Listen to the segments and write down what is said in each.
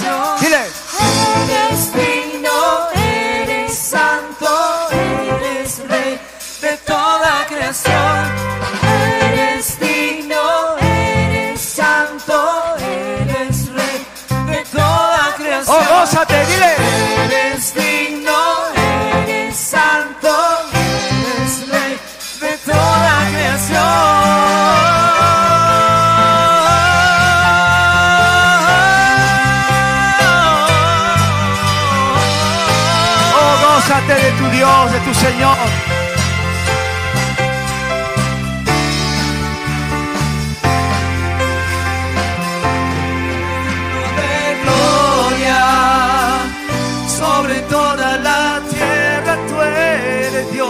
no Señor. de gloria sobre toda la tierra. Tú eres Dios,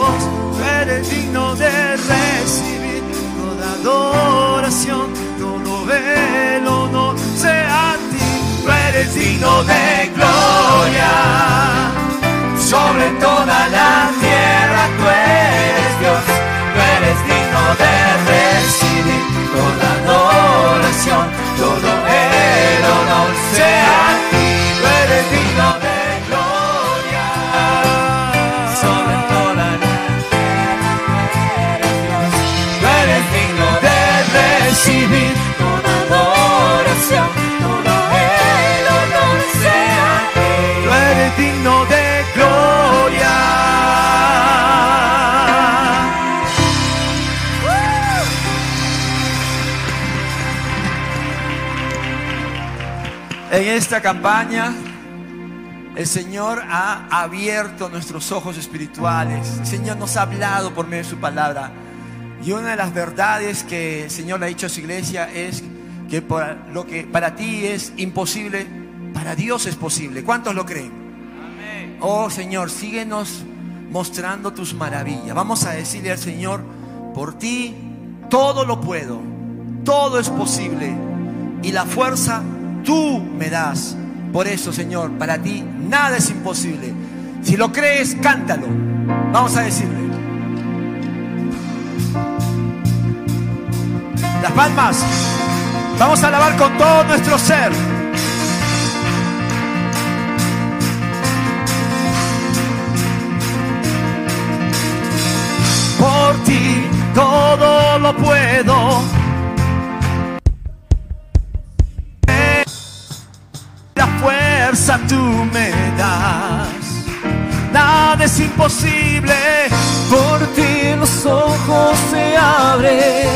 tú eres digno de recibir toda adoración, todo el honor sea a ti. Tú eres digno de gloria sobre toda la tierra. Tú eres Dios, tú eres digno de recibir esta campaña, el Señor ha abierto nuestros ojos espirituales. El Señor nos ha hablado por medio de su palabra. Y una de las verdades que el Señor le ha dicho a su iglesia es que por lo que para ti es imposible, para Dios es posible. ¿Cuántos lo creen? Oh Señor, síguenos mostrando tus maravillas. Vamos a decirle al Señor, por ti todo lo puedo, todo es posible. Y la fuerza tú me das. Por eso, Señor, para ti nada es imposible. Si lo crees, cántalo. Vamos a decirle. Las palmas. Vamos a alabar con todo nuestro ser. Por ti todo lo puedo. Tú. Nada es imposible. Por ti los ojos se abren.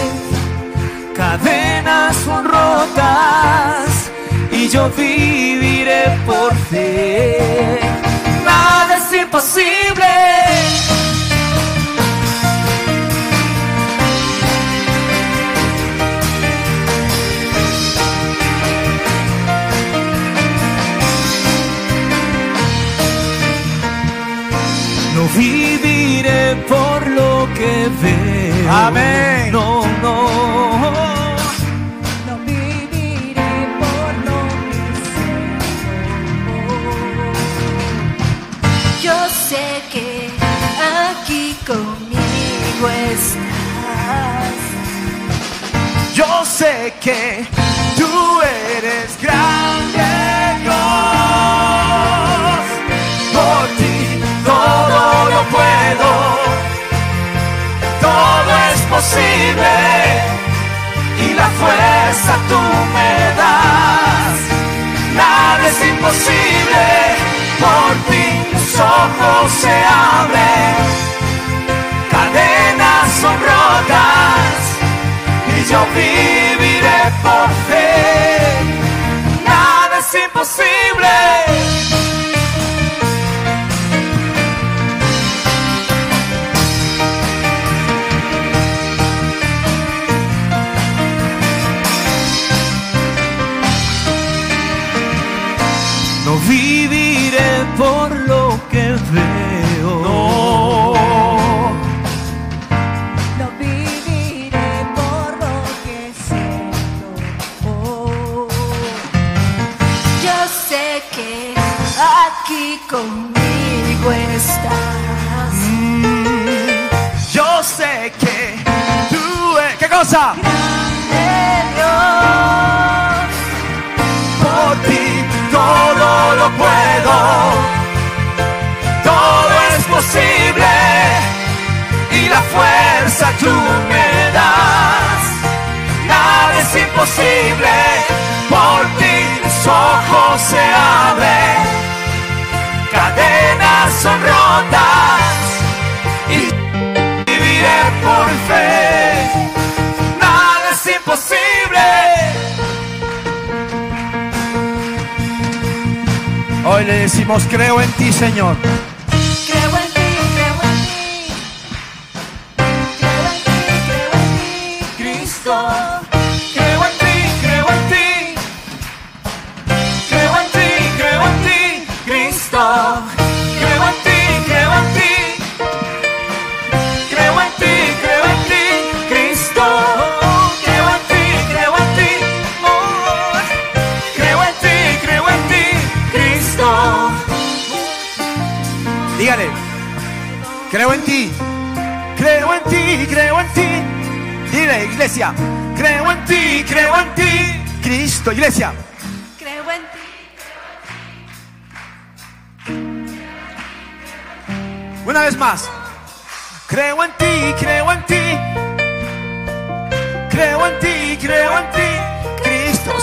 Cadenas son rotas. Y yo viviré por fe. Nada es imposible. Veo. Amén. No, no. No viviré por lo que. Yo sé que aquí conmigo estás. Yo sé que tú eres grande Y la fuerza tú me das. Nada es imposible. Por ti los ojos se abren. Cadenas son rotas y yo viviré por fe. Nada es imposible.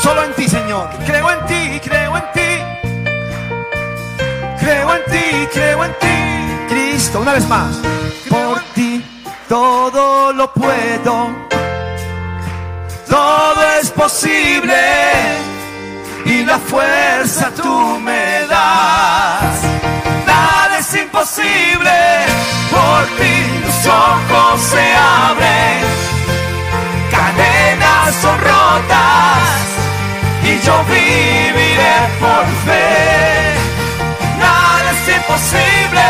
Solo en ti, Señor. Creo en ti, creo en ti. Creo en ti, creo en ti. Cristo, una vez más. Por ti todo lo puedo. Todo es posible. Y la fuerza tú me das Nada es imposible. Por ti los ojos se abren. Cadenas son rotas. Y yo viviré por fe. Nada es imposible.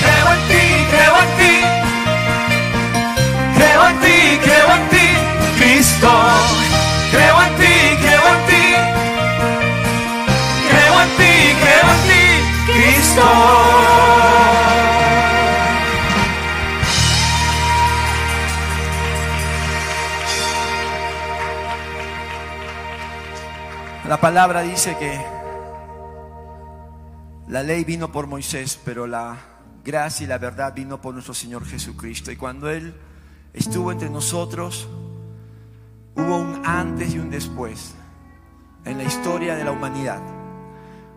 Creo en ti, creo en ti. Creo en ti, creo en ti. Cristo. Creo en ti, creo en ti. Creo en ti, creo en ti, Cristo. La palabra dice que la ley vino por Moisés, pero la gracia y la verdad vino por nuestro Señor Jesucristo. Y cuando Él estuvo entre nosotros, hubo un antes y un después en la historia de la humanidad.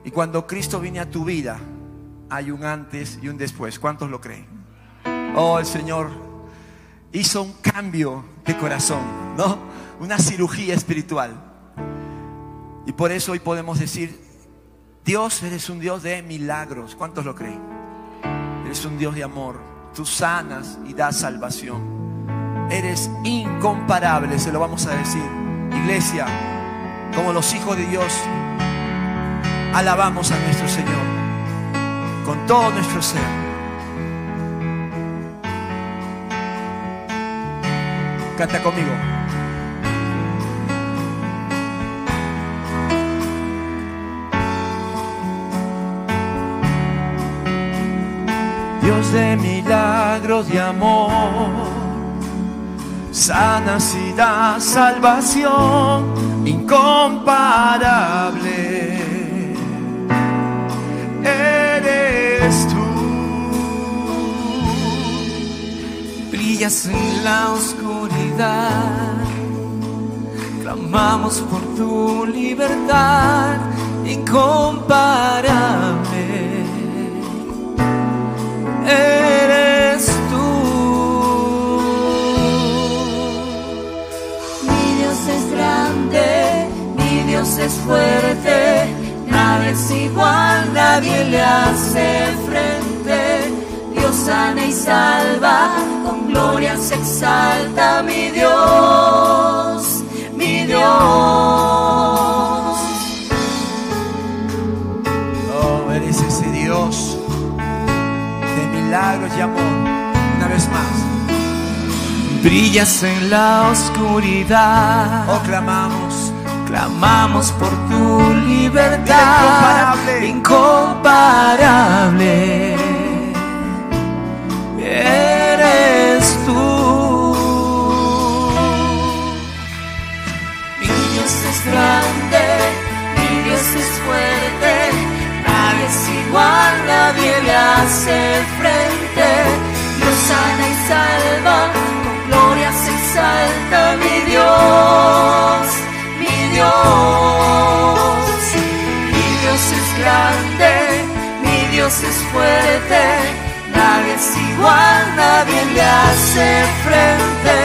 Y cuando Cristo viene a tu vida, hay un antes y un después. ¿Cuántos lo creen? Oh, el Señor hizo un cambio de corazón, ¿no? Una cirugía espiritual. Y por eso hoy podemos decir, Dios, eres un Dios de milagros. ¿Cuántos lo creen? Eres un Dios de amor. Tú sanas y das salvación. Eres incomparable, se lo vamos a decir. Iglesia, como los hijos de Dios, alabamos a nuestro Señor con todo nuestro ser. Canta conmigo. Dios de milagros de amor, sanas y da salvación incomparable. Eres tú. Brillas en la oscuridad, clamamos por tu libertad incomparable. Eres tú. Mi Dios es grande, mi Dios es fuerte, nadie es igual, nadie le hace frente. Dios sana y salva, con gloria se exalta mi Dios, mi Dios. Oh, eres ese Dios milagros y amor. Una vez más. Brillas en la oscuridad. Oh, clamamos. Clamamos por tu libertad incomparable. Eres tú. Mi Dios es grande, mi Dios es fuerte, es igual, nadie le hace frente. Dios sana y salva, con gloria se exalta mi Dios, mi Dios. Mi Dios es grande, mi Dios es fuerte, es igual, nadie le hace frente.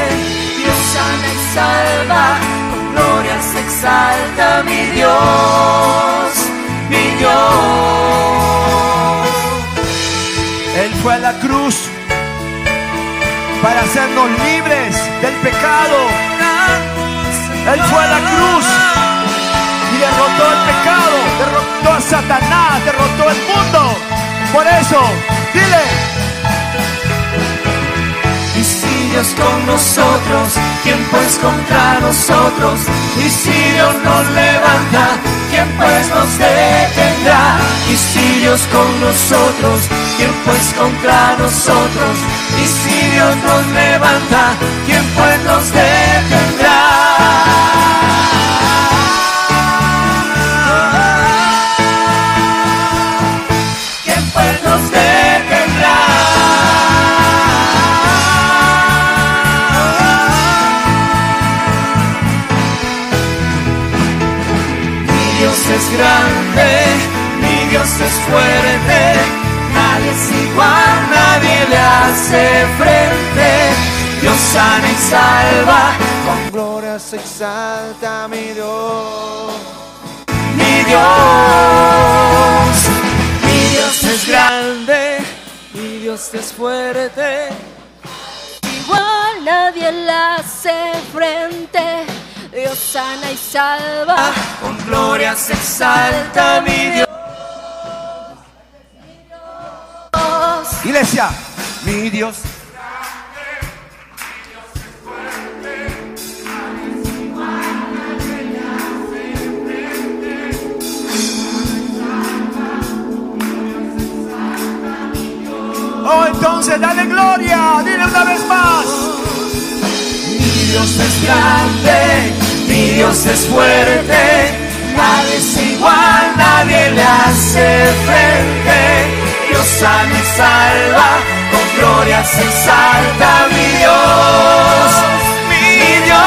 Dios sana y salva, con gloria se exalta mi Dios, mi Dios. Él fue a la cruz para hacernos libres del pecado. Él fue a la cruz y derrotó el pecado, derrotó a Satanás, derrotó el mundo. Por eso, dile, Y si Dios con nosotros, ¿quién pues contra nosotros? Y si Dios nos levanta, ¿quién pues nos detendrá? Y si Dios con nosotros, ¿quién pues contra nosotros? Y si Dios nos levanta, ¿quién pues nos detendrá? Es grande, mi Dios es fuerte, nadie es igual, nadie le hace frente. Dios sana y salva, con Gloria se exalta mi Dios. mi Dios. Mi Dios es grande, mi Dios es fuerte. Igual nadie le hace frente. Dios sana y salva. Gloria se exalta mi Dios. iglesia, mi Dios. Oh, entonces dale gloria, dile una vez más. Mi Dios es grande, mi Dios es fuerte. Nadie es igual, nadie le hace frente. Dios sana y salva, con gloria se exalta mi Dios, mi Dios.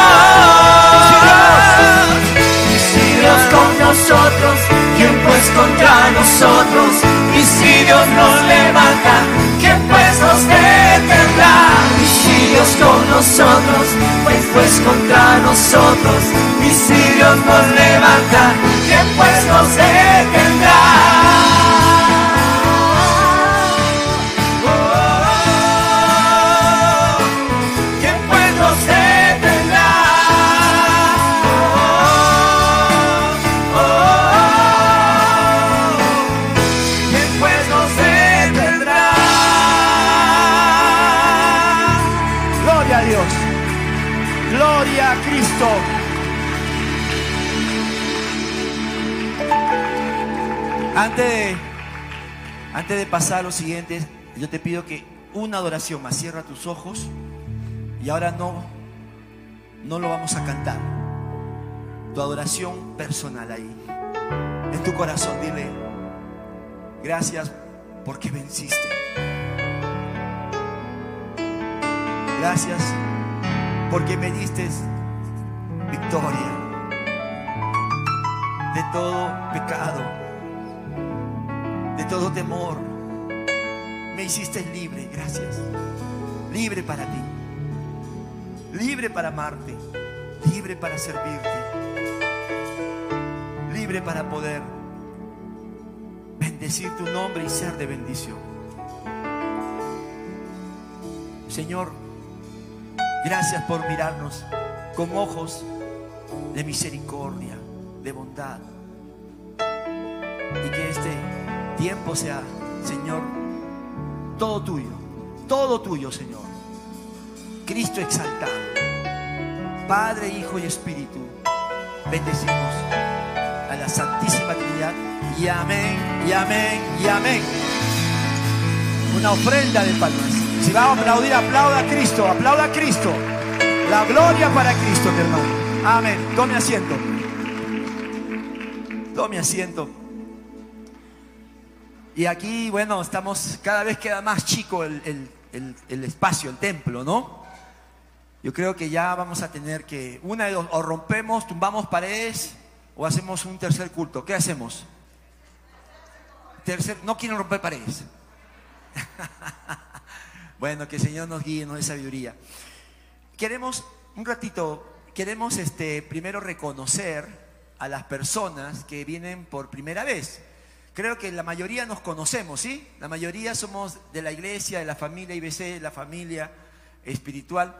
Y si Dios con nosotros, ¿quién pues contra nosotros? Y si Dios nos levanta, ¿quién pues Dios con nosotros, pues pues contra nosotros. Dios nos levanta, ¿quién pues nos detendrá? Antes de pasar a lo siguiente, yo te pido que una adoración más. Cierra tus ojos. Y ahora no, no lo vamos a cantar. Tu adoración personal ahí. En tu corazón, dile. Gracias porque venciste. Gracias porque me diste victoria de todo pecado, de todo temor. Me hiciste libre, gracias. Libre para ti, libre para amarte, libre para servirte, libre para poder bendecir tu nombre y ser de bendición. Señor, Gracias por mirarnos con ojos de misericordia, de bondad. Y que este tiempo sea, Señor, todo tuyo, todo tuyo, Señor. Cristo exaltado. Padre, Hijo y Espíritu, bendecimos a la Santísima Trinidad. Y amén, y amén, y amén. Una ofrenda de palmas. Si va a aplaudir, aplauda a Cristo, aplauda a Cristo. La gloria para Cristo, mi hermano. Amén. Tome asiento. Tome asiento. Y aquí, bueno, estamos, cada vez queda más chico el, el- el- espacio, el templo, ¿no? Yo creo que ya vamos a tener que, una de dos, o rompemos, tumbamos paredes, o hacemos un tercer culto. ¿Qué hacemos? Tercer, no quieren romper paredes. Bueno, que el Señor nos guíe, nos dé sabiduría. Queremos, un ratito, queremos este, primero reconocer a las personas que vienen por primera vez. Creo que la mayoría nos conocemos, ¿sí? La mayoría somos de la iglesia, de la familia IBC, de la familia espiritual,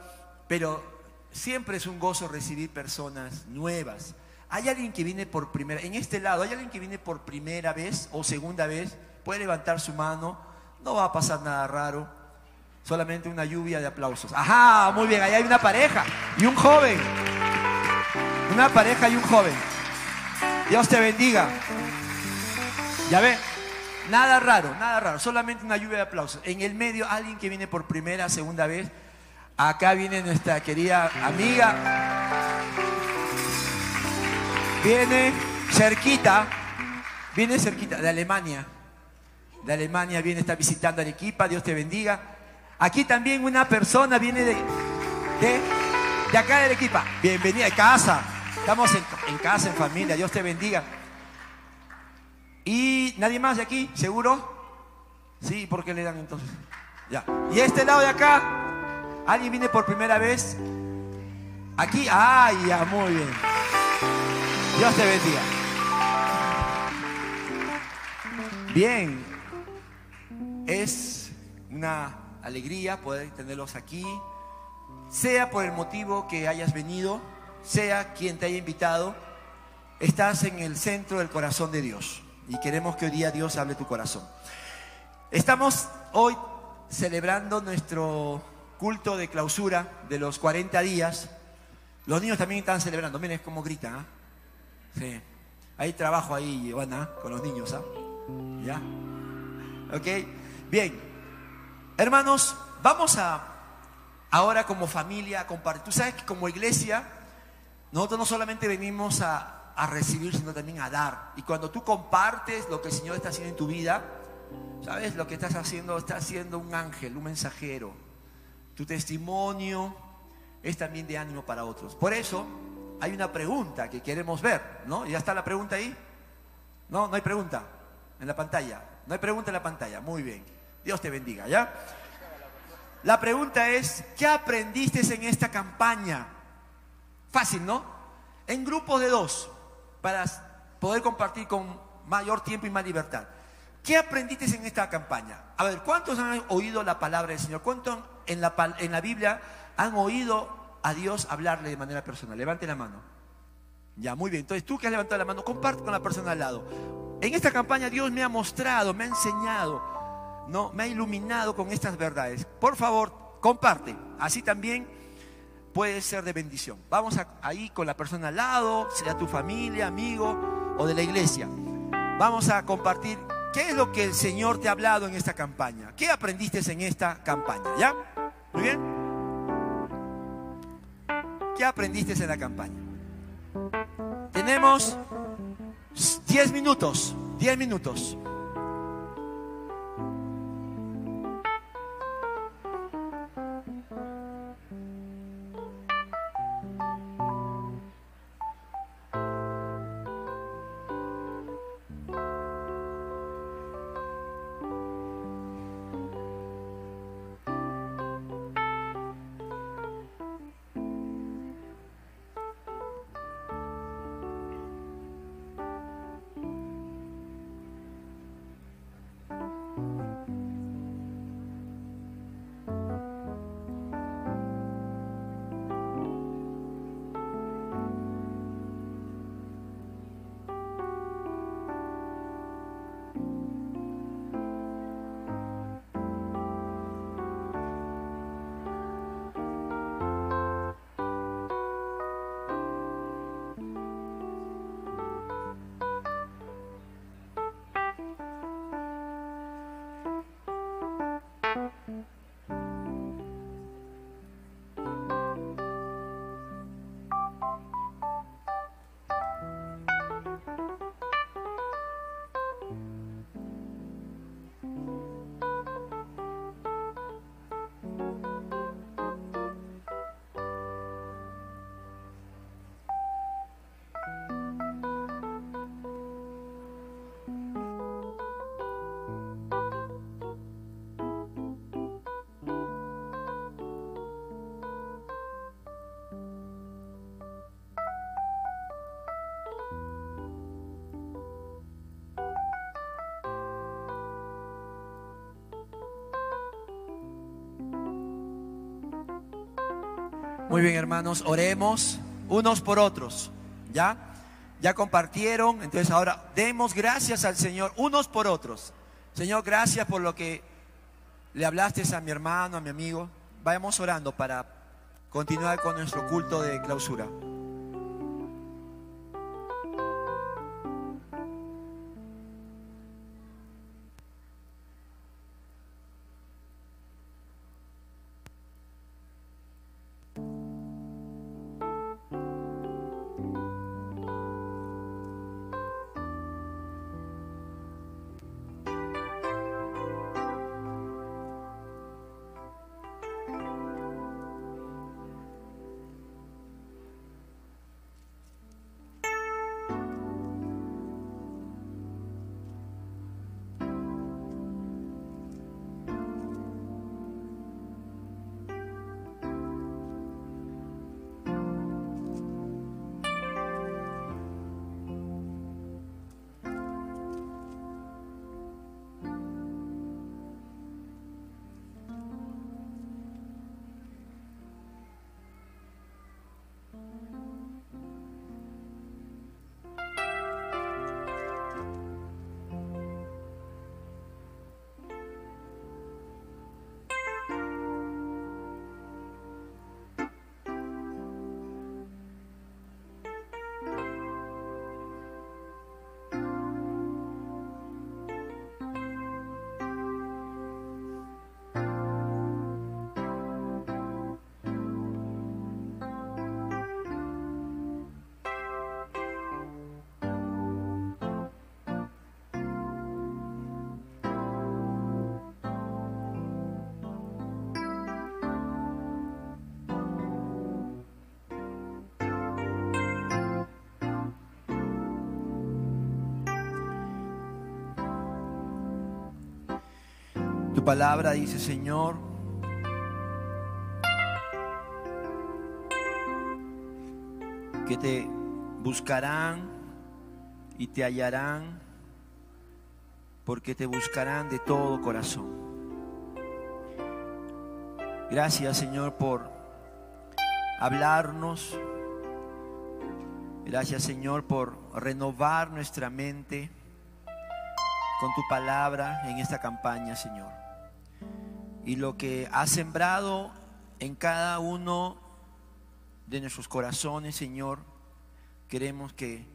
pero siempre es un gozo recibir personas nuevas. ¿Hay alguien que viene por primera en este lado, hay alguien que viene por primera vez o segunda vez? Puede levantar su mano, no va a pasar nada raro, solamente una lluvia de aplausos. Ajá, muy bien, ahí hay una pareja y un joven. Una pareja y un joven. Dios te bendiga. Ya ve, nada raro, nada raro, solamente una lluvia de aplausos. En el medio, alguien que viene por primera, segunda vez. Acá viene nuestra querida amiga. Viene cerquita, viene cerquita, de Alemania. De Alemania viene, está visitando Arequipa, Dios te bendiga. Aquí también una persona viene de, de, acá de Arequipa. Bienvenida de casa. Estamos en casa, en familia, Dios te bendiga. ¿Y nadie más de aquí? ¿Seguro? Sí, ¿por qué le dan entonces? Ya. ¿Y este lado de acá? ¿Alguien viene por primera vez? Aquí, ¡ay, ya, muy bien! Dios te bendiga. Bien, es una alegría poder tenerlos aquí, sea por el motivo que hayas venido, sea quien te haya invitado, estás en el centro del corazón de Dios y queremos que hoy día Dios hable tu corazón. Estamos hoy celebrando nuestro culto de clausura de los 40 días. Los niños también están celebrando, miren cómo gritan. ¿ah? Sí. Hay trabajo ahí, Ivana, con los niños. ¿ah? ¿Ya? ¿Ok? Bien. Hermanos, vamos a ahora como familia a compartir. Tú sabes que como iglesia, nosotros no solamente venimos a, a recibir, sino también a dar. Y cuando tú compartes lo que el Señor está haciendo en tu vida, ¿sabes? Lo que estás haciendo, está haciendo un ángel, un mensajero. Tu testimonio es también de ánimo para otros. Por eso hay una pregunta que queremos ver, ¿no? ¿Ya está la pregunta ahí? No, no hay pregunta en la pantalla. No hay pregunta en la pantalla. Muy bien. Dios te bendiga, ¿ya? La pregunta es, ¿qué aprendiste en esta campaña? Fácil, ¿no? En grupos de dos, para poder compartir con mayor tiempo y más libertad. ¿Qué aprendiste en esta campaña? A ver, ¿cuántos han oído la palabra del Señor? ¿Cuántos en la, en la Biblia han oído a Dios hablarle de manera personal? Levante la mano. Ya, muy bien. Entonces, tú que has levantado la mano, comparte con la persona al lado. En esta campaña Dios me ha mostrado, me ha enseñado, ¿no? me ha iluminado con estas verdades. Por favor, comparte. Así también puede ser de bendición. Vamos a, ahí con la persona al lado, sea tu familia, amigo o de la iglesia. Vamos a compartir qué es lo que el Señor te ha hablado en esta campaña. ¿Qué aprendiste en esta campaña? ¿Ya? Muy bien. ¿Qué aprendiste en la campaña? Tenemos 10 minutos, 10 minutos. Muy bien, hermanos, oremos unos por otros. ¿Ya? Ya compartieron, entonces ahora demos gracias al Señor unos por otros. Señor, gracias por lo que le hablaste a mi hermano, a mi amigo. Vayamos orando para continuar con nuestro culto de clausura. Palabra dice, Señor, que te buscarán y te hallarán, porque te buscarán de todo corazón. Gracias, Señor, por hablarnos. Gracias, Señor, por renovar nuestra mente con tu palabra en esta campaña, Señor. Y lo que has sembrado en cada uno de nuestros corazones, Señor, queremos que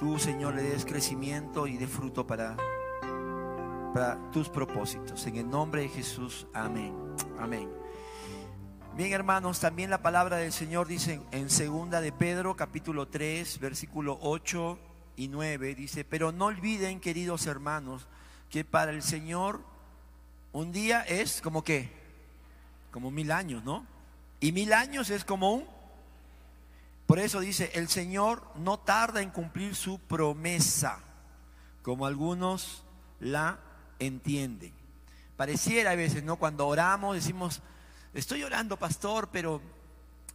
tú, Señor, le des crecimiento y de fruto para, para tus propósitos. En el nombre de Jesús, amén. Amén. Bien, hermanos, también la palabra del Señor dice en segunda de Pedro, capítulo 3, versículo 8 y 9 dice, pero no olviden, queridos hermanos, que para el Señor un día es como que, como mil años, ¿no? Y mil años es como un... Por eso dice, el Señor no tarda en cumplir su promesa, como algunos la entienden. Pareciera a veces, ¿no? Cuando oramos decimos, estoy orando, pastor, pero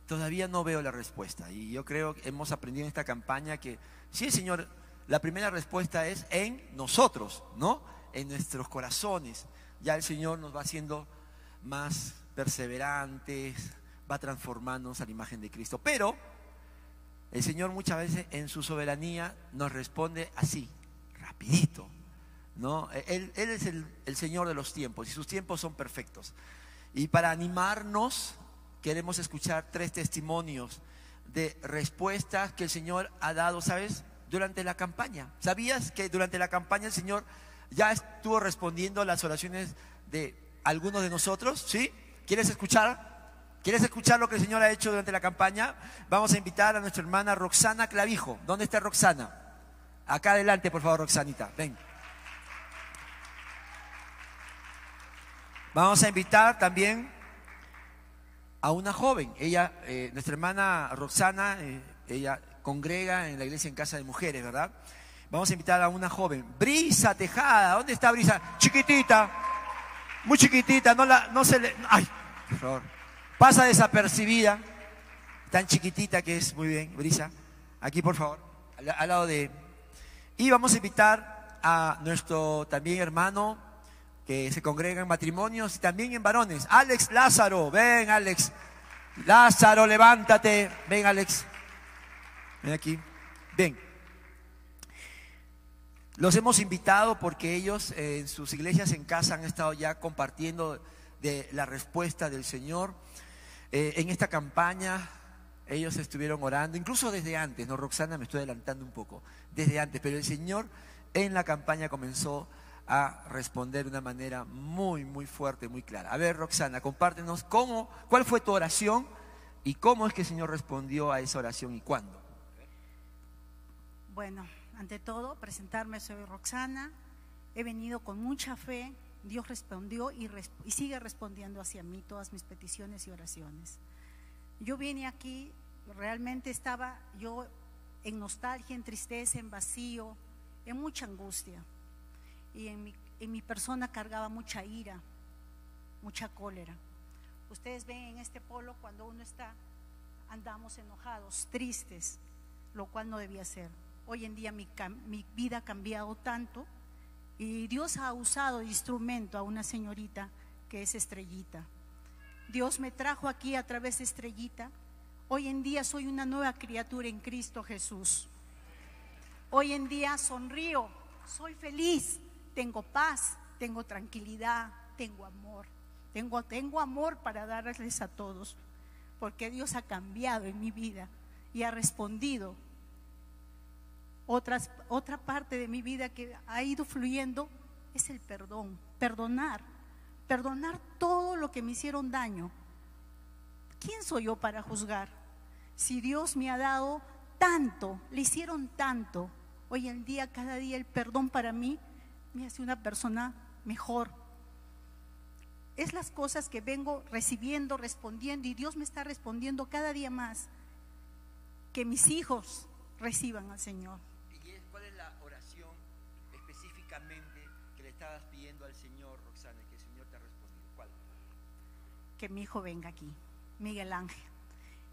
todavía no veo la respuesta. Y yo creo que hemos aprendido en esta campaña que Sí, Señor, la primera respuesta es en nosotros, ¿no? En nuestros corazones. Ya el Señor nos va haciendo más perseverantes, va transformándonos a la imagen de Cristo. Pero el Señor muchas veces en su soberanía nos responde así, rapidito. ¿no? Él, es el, el Señor de los tiempos y sus tiempos son perfectos. Y para animarnos, queremos escuchar tres testimonios de respuestas que el Señor ha dado, ¿sabes? Durante la campaña. ¿Sabías que durante la campaña el Señor ya estuvo respondiendo las oraciones de algunos de nosotros? ¿Sí? ¿Quieres escuchar? ¿Quieres escuchar lo que el Señor ha hecho durante la campaña? Vamos a invitar a nuestra hermana Roxana Clavijo. ¿Dónde está Roxana? Acá adelante, por favor, Roxanita. Ven. Vamos a invitar también a una joven. Ella, eh, nuestra hermana Roxana, eh, ella congrega en la iglesia en casa de mujeres, ¿verdad? Vamos a invitar a una joven. Brisa Tejada, ¿dónde está Brisa? Chiquitita, muy chiquitita, no, la, no se le... Ay, por. Pasa desapercibida, tan chiquitita que es, muy bien, Brisa. Aquí, por favor, al, al lado de... Y vamos a invitar a nuestro también hermano que se congrega en matrimonios y también en varones. Alex Lázaro, ven Alex. Lázaro, levántate. Ven, Alex. Ven aquí. Ven. Los hemos invitado porque ellos eh, en sus iglesias en casa han estado ya compartiendo de la respuesta del Señor. Eh, en esta campaña ellos estuvieron orando, incluso desde antes, ¿no? Roxana, me estoy adelantando un poco, desde antes, pero el Señor en la campaña comenzó a responder de una manera muy, muy fuerte, muy clara. A ver, Roxana, compártenos cómo, cuál fue tu oración y cómo es que el Señor respondió a esa oración y cuándo. Bueno, ante todo, presentarme, soy Roxana, he venido con mucha fe, Dios respondió y, sigue respondiendo hacia mí todas mis peticiones y oraciones. Yo vine aquí, realmente estaba yo en nostalgia, en tristeza, en vacío, en mucha angustia y en mi, en mi persona cargaba mucha ira, mucha cólera. Ustedes ven en este polo cuando uno está, andamos enojados, tristes, lo cual no debía ser. Hoy en día mi, vida ha cambiado tanto y Dios ha usado instrumento a una señorita que es estrellita. Dios me trajo aquí a través de estrellita. Hoy en día soy una nueva criatura en Cristo Jesús. Hoy en día sonrío, soy feliz, tengo paz, tengo tranquilidad, tengo amor. Tengo, tengo amor para darles a todos, porque Dios ha cambiado en mi vida y ha respondido. Otra parte de mi vida que ha ido fluyendo es el perdón, perdonar, perdonar todo lo que me hicieron daño. ¿Quién soy yo para juzgar? Si Dios me ha dado tanto, le hicieron tanto, hoy en día, cada día el perdón para mí me hace una persona mejor. Es las cosas que vengo recibiendo, respondiendo y Dios me está respondiendo cada día más. Que mis hijos reciban al Señor. Que mi hijo venga aquí, Miguel Ángel.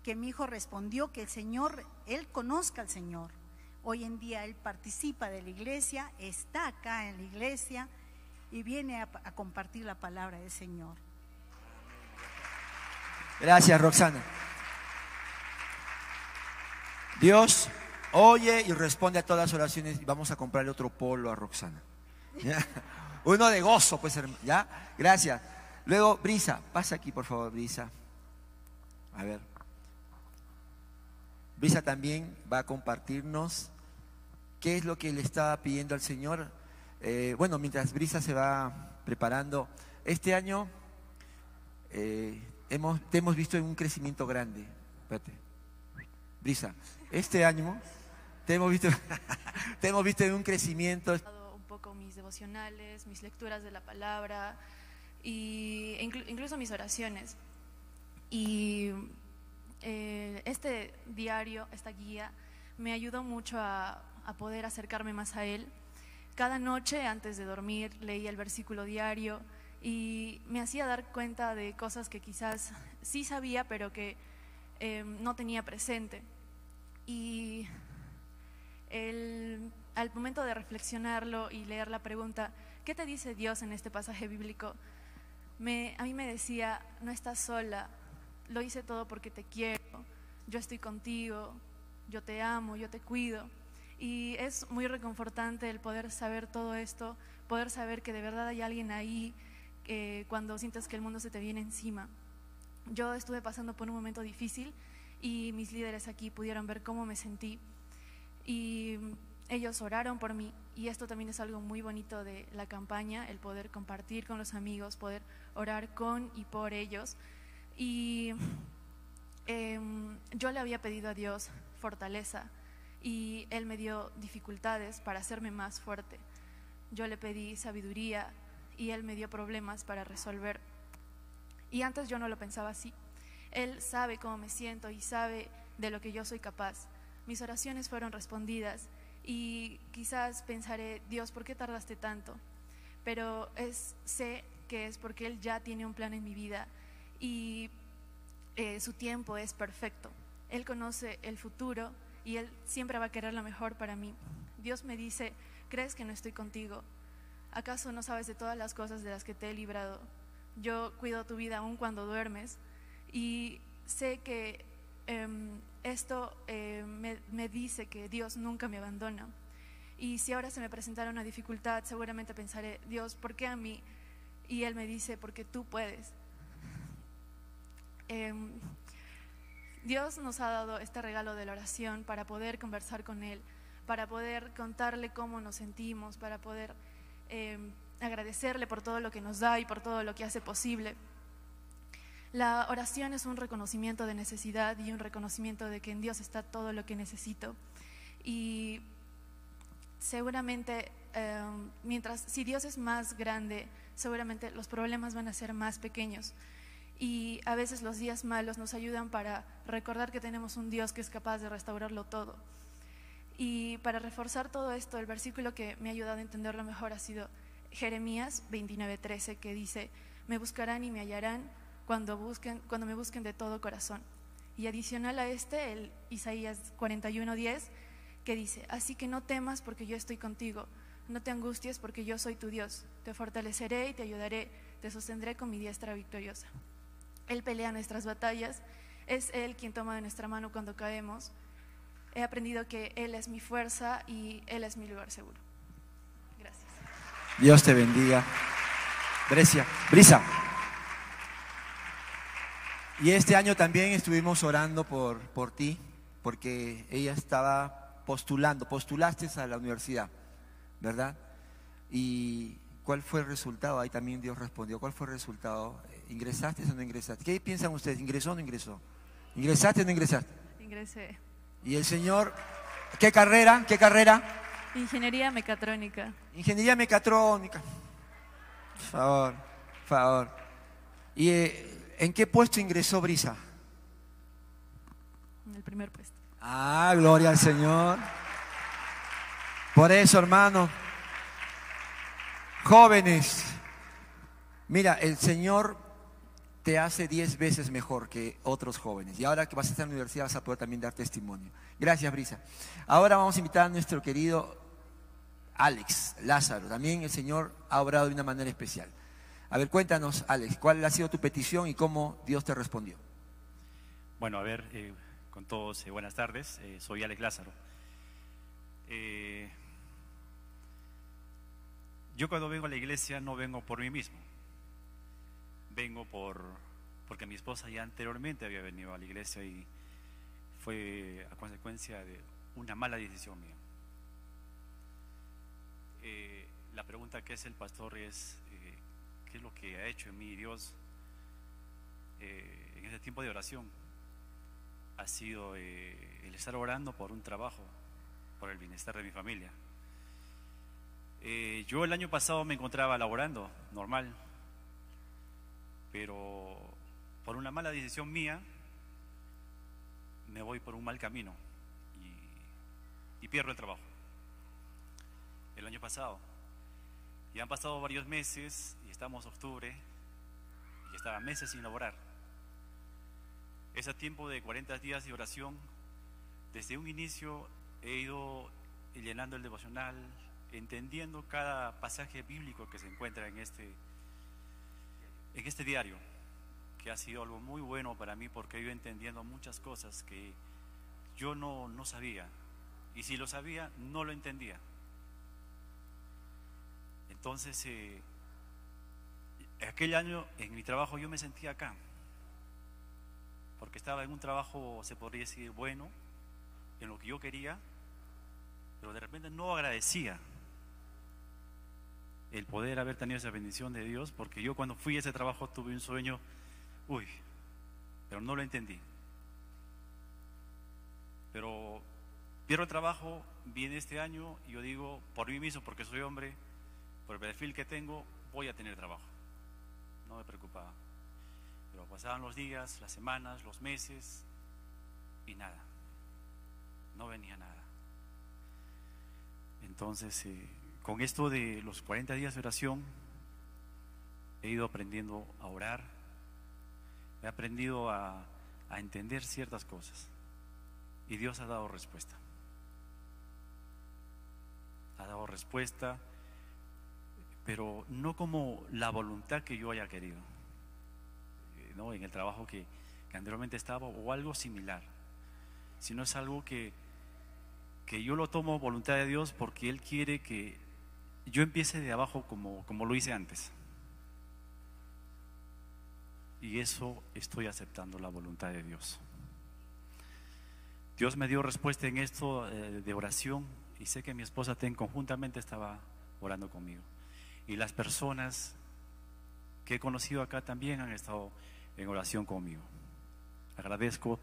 Que mi hijo respondió que el Señor, él conozca al Señor Hoy en día él participa de la iglesia, está acá en la iglesia y viene a, compartir la palabra del Señor. Gracias, Roxana. Dios oye y responde a todas las oraciones vamos a comprarle otro polo a Roxana. Uno de gozo, pues, ¿ya? Gracias. Luego, Brisa, pasa aquí, por favor, Brisa. A ver. Brisa también va a compartirnos ¿Qué es lo que le está pidiendo al Señor? Eh, bueno, mientras Brisa se va preparando, este año eh, hemos, te hemos visto en un crecimiento grande. Espérate. Brisa, este año te hemos visto, te hemos visto en un crecimiento. Un poco mis devocionales, mis lecturas de la palabra y incluso mis oraciones. Y eh, este diario, esta guía, me ayudó mucho a a poder acercarme más a Él. Cada noche antes de dormir leía el versículo diario y me hacía dar cuenta de cosas que quizás sí sabía, pero que em, no tenía presente. Y al momento de reflexionarlo y leer la pregunta, ¿qué te dice Dios en este pasaje bíblico? Me, a mí me decía, no estás sola, lo hice todo porque te quiero, yo estoy contigo, yo te amo, yo te cuido. Y es muy reconfortante el poder saber todo esto, poder saber que de verdad hay alguien ahí eh, cuando sientes que el mundo se te viene encima. Yo estuve pasando por un momento difícil y mis líderes aquí pudieron ver cómo me sentí y ellos oraron por mí y esto también es algo muy bonito de la campaña, el poder compartir con los amigos, poder orar con y por ellos. Y em, yo le había pedido a Dios fortaleza y Él me dio dificultades para hacerme más fuerte. Yo le pedí sabiduría y Él me dio problemas para resolver. Y antes yo no lo pensaba así. Él sabe cómo me siento y sabe de lo que yo soy capaz. Mis oraciones fueron respondidas y quizás pensaré, Dios, ¿por qué tardaste tanto? Pero sé que es porque Él ya tiene un plan en mi vida y eh, su tiempo es perfecto. Él conoce el futuro y Él siempre va a querer lo mejor para mí. Dios me dice, ¿crees que no estoy contigo? ¿Acaso no sabes de todas las cosas de las que te he librado? Yo cuido tu vida aún cuando duermes y sé que em, esto eh, me, dice que Dios nunca me abandona. Y si ahora se me presentara una dificultad, seguramente pensaré, Dios, ¿por qué a mí? Y Él me dice, porque tú puedes. Em, Dios nos ha dado este regalo de la oración para poder conversar con Él, para poder contarle cómo nos sentimos, para poder em, agradecerle por todo lo que nos da y por todo lo que hace posible. La oración es un reconocimiento de necesidad y un reconocimiento de que en Dios está todo lo que necesito. Y seguramente, eh, mientras, si Dios es más grande, seguramente los problemas van a ser más pequeños. Y a veces los días malos nos ayudan para recordar que tenemos un Dios que es capaz de restaurarlo todo. Y para reforzar todo esto, el versículo que me ha ayudado a entenderlo mejor ha sido Jeremías 29:13, que dice, me buscarán y me hallarán cuando, busquen, cuando me busquen de todo corazón. Y adicional a este, el Isaías 41:10, que dice, así que no temas porque yo estoy contigo, no te angusties porque yo soy tu Dios, te fortaleceré y te ayudaré, te sostendré con mi diestra victoriosa. Él pelea nuestras batallas, es Él quien toma de nuestra mano cuando caemos. He aprendido que Él es mi fuerza y Él es mi lugar seguro. Gracias. Dios te bendiga. Brecia, Brisa. Y este año también estuvimos orando por, por ti, porque ella estaba postulando, postulaste a la universidad, ¿verdad? ¿Y cuál fue el resultado? Ahí también Dios respondió. ¿Cuál fue el resultado? ¿Ingresaste o no ingresaste? ¿Qué piensan ustedes? ¿Ingresó o no ingresó? ¿Ingresaste o no ingresaste? Ingresé. Y el Señor, ¿qué carrera? ¿Qué carrera? Ingeniería mecatrónica. Ingeniería mecatrónica. Por favor, por favor. ¿Y eh, en qué puesto ingresó Brisa? En el primer puesto. Ah, gloria al Señor. Por eso, hermano, jóvenes, mira, el Señor te hace diez veces mejor que otros jóvenes. Y ahora que vas a estar en la universidad vas a poder también dar testimonio. Gracias, Brisa. Ahora vamos a invitar a nuestro querido Alex Lázaro. También el Señor ha obrado de una manera especial. A ver, cuéntanos, Alex, ¿cuál ha sido tu petición y cómo Dios te respondió? Bueno, a ver, eh, con todos, eh, buenas tardes. Eh, soy Alex Lázaro. Yo cuando vengo a la iglesia no vengo por mí mismo. Vengo por porque mi esposa ya anteriormente había venido a la iglesia y fue a consecuencia de una mala decisión mía. La pregunta que es el pastor es, ¿qué es lo que ha hecho en mí Dios eh, en ese tiempo de oración? Ha sido eh, el estar orando por un trabajo, por el bienestar de mi familia. Eh, yo el año pasado me encontraba laborando, normal, pero por una mala decisión mía me voy por un mal camino y pierdo el trabajo. El año pasado. Y han pasado varios meses y estamos octubre y estaba meses sin laborar. Ese tiempo de 40 días de oración, desde un inicio he ido llenando el devocional, entendiendo cada pasaje bíblico que se encuentra en este, en este diario, que ha sido algo muy bueno para mí porque he ido entendiendo muchas cosas que yo no, no sabía. Y si lo sabía, no lo entendía. Entonces, eh, aquel año en mi trabajo yo me sentía acá, porque estaba en un trabajo, se podría decir, bueno, en lo que yo quería, pero de repente no agradecía el poder haber tenido esa bendición de Dios, porque yo cuando fui a ese trabajo tuve un sueño, uy, pero no lo entendí. Pero pierdo el trabajo, viene este año y yo digo, por mí mismo, porque soy hombre, por el perfil que tengo, voy a tener trabajo. No me preocupaba. Pero pasaban los días, las semanas, los meses y nada. No venía nada. Entonces, eh, con esto de los 40 días de oración, he ido aprendiendo a orar, he aprendido a, a entender ciertas cosas y Dios ha dado respuesta. Ha dado respuesta, pero no como la voluntad que yo haya querido, eh, ¿no? en el trabajo que, anteriormente estaba o algo similar, sino es algo que, que yo lo tomo voluntad de Dios porque Él quiere que yo empiece de abajo como, como lo hice antes. Y eso estoy aceptando la voluntad de Dios. Dios me dio respuesta en esto eh, de oración y sé que mi esposa ten, conjuntamente estaba orando conmigo. Y las personas que he conocido acá también han estado en oración conmigo. Agradezco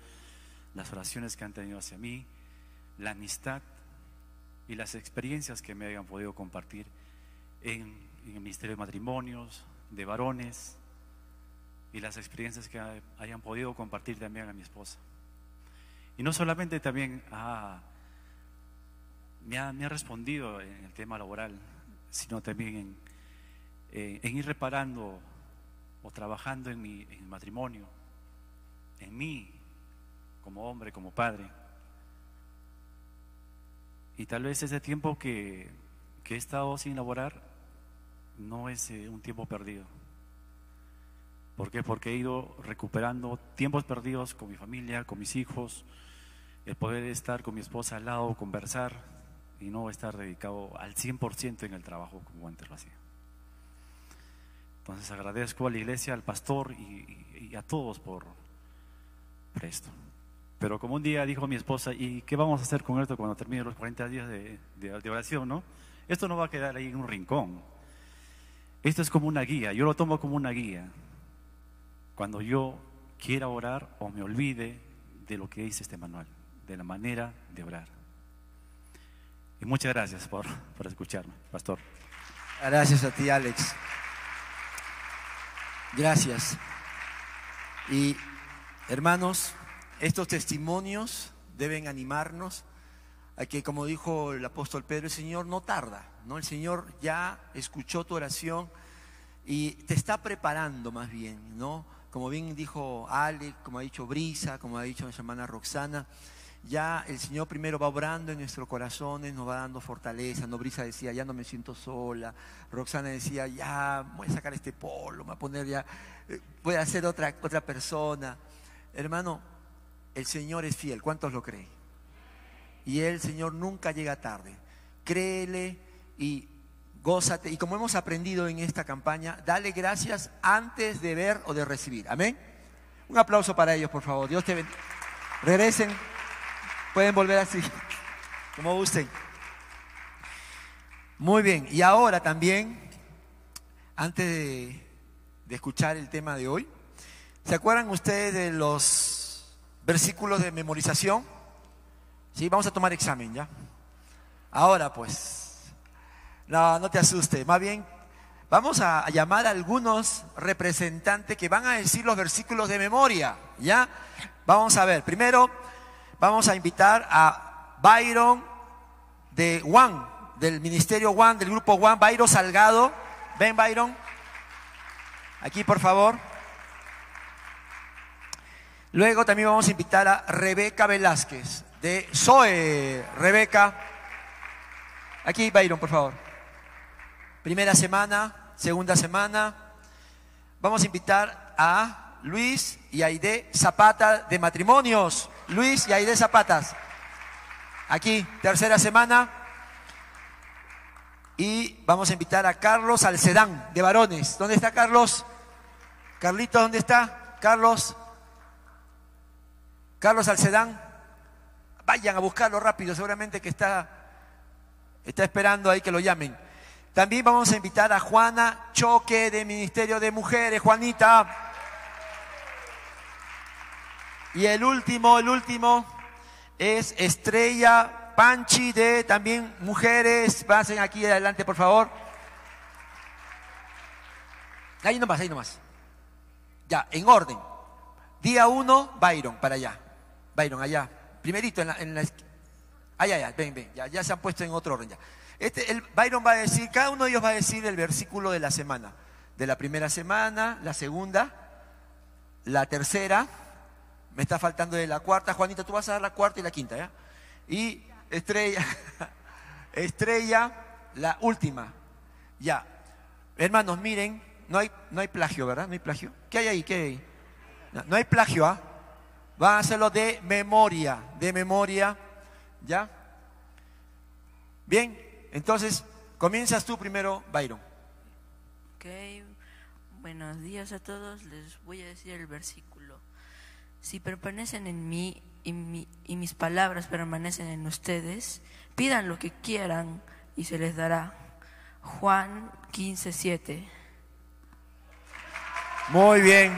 las oraciones que han tenido hacia mí, la amistad y las experiencias que me hayan podido compartir en, el Ministerio de Matrimonios, de varones, y las experiencias que hayan podido compartir también a mi esposa. Y no solamente también me, ha, me, ha, respondido en el tema laboral, sino también en, eh, en ir reparando o trabajando en mi, matrimonio, en mí, como hombre, como padre. Y tal vez ese tiempo que, que he estado sin laborar no es eh, un tiempo perdido. ¿Por qué? Porque he ido recuperando tiempos perdidos con mi familia, con mis hijos, el poder estar con mi esposa al lado, conversar y no estar dedicado al 100% en el trabajo como antes lo hacía. Entonces agradezco a la iglesia, al pastor y, a todos por, esto. Pero como un día dijo mi esposa, ¿y qué vamos a hacer con esto cuando termine los 40 días de, oración? ¿no? Esto no va a quedar ahí en un rincón. Esto es como una guía, yo lo tomo como una guía. Cuando yo quiera orar o me olvide de lo que dice este manual, de la manera de orar. Y muchas gracias por escucharme, pastor. Gracias a ti, Alex. Gracias. Y hermanos, estos testimonios deben animarnos a que, como dijo el apóstol Pedro, el Señor no tarda, ¿no? El Señor ya escuchó tu oración y te está preparando más bien, ¿no? Como bien dijo Alex, como ha dicho Brisa, como ha dicho nuestra hermana Roxana, ya el Señor primero va obrando en nuestros corazones, nos va dando fortaleza. No, Brisa decía, ya no me siento sola. Roxana decía, ya voy a sacar este polo, me voy a poner ya, eh, voy a ser otra, otra persona. Hermano, el Señor es fiel, ¿cuántos lo creen? Y el Señor nunca llega tarde. Créele y gózate. Y como hemos aprendido en esta campaña, dale gracias antes de ver o de recibir. Amén. Un aplauso para ellos, por favor. Dios te bendiga. Regresen. Pueden volver así, como gusten. Muy bien. Y ahora también, antes de, escuchar el tema de hoy, ¿se acuerdan ustedes de los versículos de memorización? Sí, vamos a tomar examen ya. Ahora pues, no, no te asustes. Más bien, vamos a, llamar a algunos representantes que van a decir los versículos de memoria. ¿Ya? Vamos a ver. Primero, vamos a invitar a Byron de Juan, del Ministerio Juan, del Grupo Juan, Byron Salgado. Ven, Byron. Aquí, por favor. Luego también vamos a invitar a Rebeca Velázquez, de Zoe. Rebeca. Aquí, Byron, por favor. Primera semana, segunda semana. Vamos a invitar a Luis y Aide Zapata de matrimonios. Luis y Aide Zapatas. Aquí, tercera semana. Y vamos a invitar a Carlos Alcedán de varones. ¿Dónde está Carlos? Carlito, ¿dónde está? Carlos. Carlos Alcedán. Vayan a buscarlo rápido, seguramente que está, está esperando ahí que lo llamen. También vamos a invitar a Juana Choque de Ministerio de Mujeres. Juanita. Y el último, el último es Estrella Panchi de también Mujeres. Pasen aquí adelante, por favor. Ahí nomás, ahí nomás. Ya, en orden. Día uno, Byron, para allá. Byron, allá. Primerito en la, en la Allá, allá, ven, ven. Ya, ya se han puesto en otro orden ya. Este, el, Byron va a decir, cada uno de ellos va a decir el versículo de la semana. De la primera semana, la segunda, la tercera, me está faltando de la cuarta. Juanita, tú vas a dar la cuarta y la quinta, ¿ya? Y estrella, estrella, la última. Ya. Hermanos, miren, no hay, no hay plagio, ¿verdad? No hay plagio. ¿Qué hay ahí? ¿Qué hay ahí? No, hay plagio, ¿ah? Van a hacerlo de memoria, de memoria. ¿Ya? Bien, entonces comienzas tú primero, Byron. Ok, buenos días a todos. Les voy a decir el versículo. Si permanecen en mí y, mi, y, mis palabras permanecen en ustedes, pidan lo que quieran y se les dará. Juan 15, 7. Muy bien.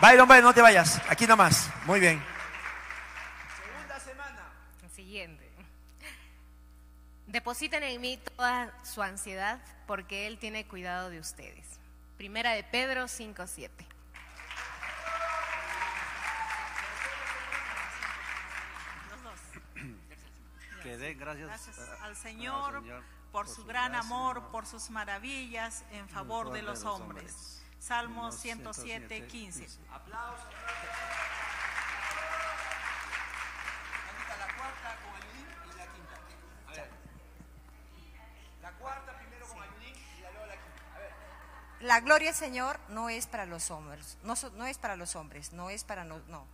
Byron, Byron, no te vayas. Aquí nomás. Muy bien. Segunda semana. Siguiente. Depositen en mí toda su ansiedad porque Él tiene cuidado de ustedes. Primera de Pedro 5, 7. gracias, al, Señor por, su, gran amor, por sus maravillas en favor de los, hombres. Salmo 107, 15. La cuarta primero con Ayudín y luego la quinta. La gloria, Señor, no es para los hombres, no, es para los hombres, no es para no, no.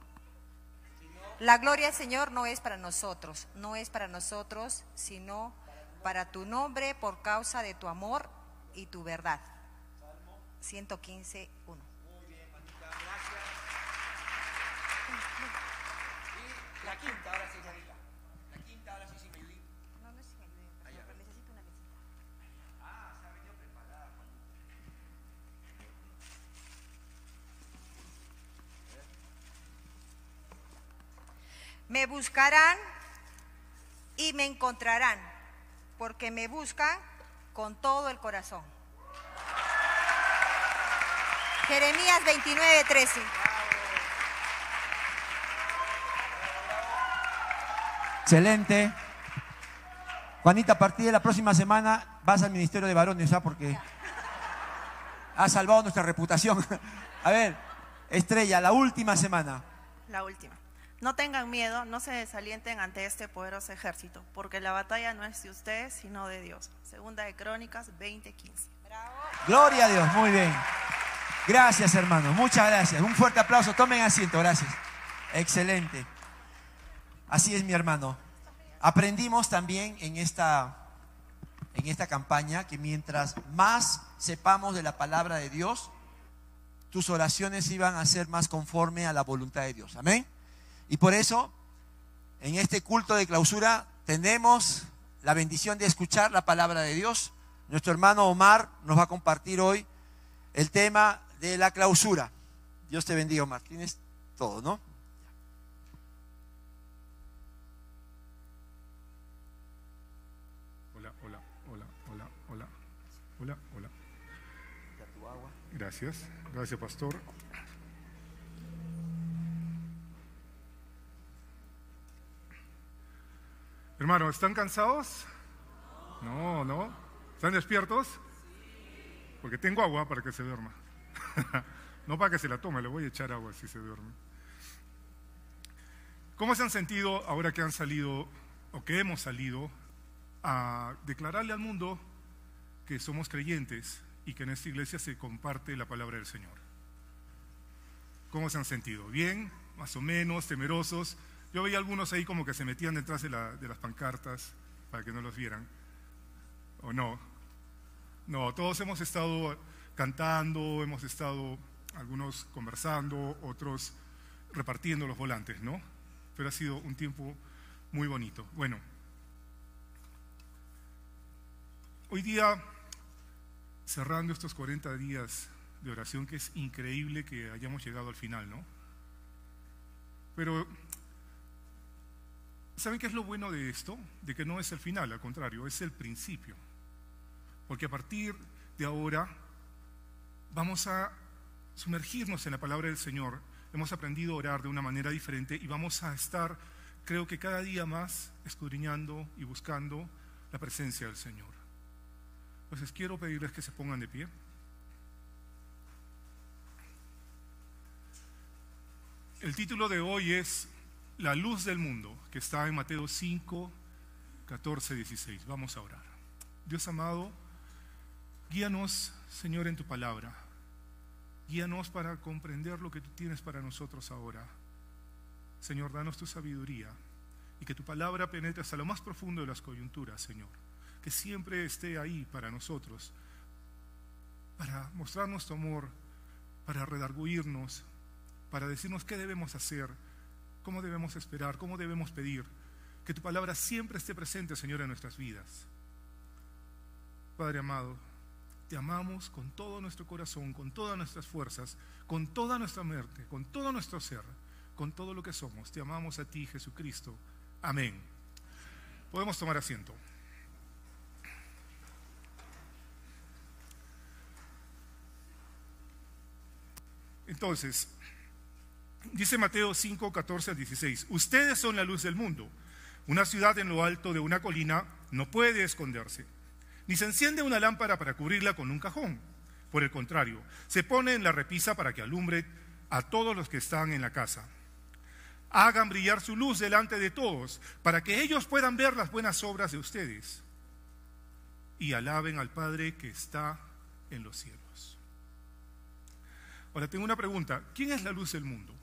La gloria del Señor no es para nosotros, no es para nosotros, sino para tu nombre por causa de tu amor y tu verdad. 115, 1. Y la quinta, ahora sí, Janita. La quinta, ahora sí, sin Ayudín. No, no es sin ayuda, pero necesito una mesita. Ah, se ha venido preparada, Me buscarán y me encontrarán, porque me buscan con todo el corazón. Jeremías 29, 13. Excelente. Juanita, a partir de la próxima semana vas al Ministerio de Varones, ¿ah? Porque has salvado nuestra reputación. A ver, Estrella, la última semana. La última. No tengan miedo, no se desalienten ante este poderoso ejército, porque la batalla no es de ustedes, sino de Dios. Segunda de Crónicas 20:15. Gloria a Dios, muy bien. Gracias, hermanos, muchas gracias. Un fuerte aplauso, tomen asiento, gracias. Excelente. Así es, mi hermano. Aprendimos también en esta, en esta campaña que mientras más sepamos de la palabra de Dios, tus oraciones iban a ser más conforme a la voluntad de Dios. Amén. Y por eso, en este culto de clausura, tenemos la bendición de escuchar la palabra de Dios. Nuestro hermano Omar nos va a compartir hoy el tema de la clausura. Dios te bendiga, Omar. Tienes todo, ¿no? Hola, hola, hola, hola, hola, hola, hola. Gracias, gracias pastor. Hermano, ¿están cansados? No, no. ¿Están despiertos? Porque tengo agua para que se duerma. no para que se la tome, le voy a echar agua si se duerme. ¿Cómo se han sentido ahora que han salido o que hemos salido a declararle al mundo que somos creyentes y que en esta iglesia se comparte la palabra del Señor? ¿Cómo se han sentido? ¿Bien? ¿Más o menos? ¿Temerosos? Yo veía algunos ahí como que se metían detrás de, la- de las pancartas para que no los vieran. ¿O no? No, todos hemos estado cantando, hemos estado algunos conversando, otros repartiendo los volantes, ¿no? Pero ha sido un tiempo muy bonito. Bueno, hoy día, cerrando estos 40 días de oración, que es increíble que hayamos llegado al final, ¿no? Pero, ¿saben qué es lo bueno de esto? De que no es el final, al contrario, es el principio. Porque a partir de ahora vamos a sumergirnos en la palabra del Señor. Hemos aprendido a orar de una manera diferente y vamos a estar, creo que cada día más, escudriñando y buscando la presencia del Señor. Entonces quiero pedirles que se pongan de pie. El título de hoy es La luz del mundo, que está en Mateo 5, 14, 16. Vamos a orar. Dios amado, guíanos, Señor, en tu palabra. Guíanos para comprender lo que tú tienes para nosotros ahora. Señor, danos tu sabiduría y que tu palabra penetre hasta lo más profundo de las coyunturas, Señor. Que siempre esté ahí para nosotros, para mostrarnos tu amor, para redarguirnos, para decirnos qué debemos hacer, cómo debemos esperar, cómo debemos pedir. Que tu palabra siempre esté presente, Señor, en nuestras vidas. Padre amado, te amamos con todo nuestro corazón, con todas nuestras fuerzas, con toda nuestra mente, con todo nuestro ser, con todo lo que somos. Te amamos a ti, Jesucristo. Amén. Podemos tomar asiento. Entonces, dice Mateo 5, 14 al 16, ustedes son la luz del mundo. Una ciudad en lo alto de una colina no puede esconderse, ni se enciende una lámpara para cubrirla con un cajón. Por el contrario, se pone en la repisa para que alumbre a todos los que están en la casa. Hagan brillar su luz delante de todos, para que ellos puedan ver las buenas obras de ustedes y alaben al Padre que está en los cielos. Ahora tengo una pregunta. ¿Quién es la luz del mundo?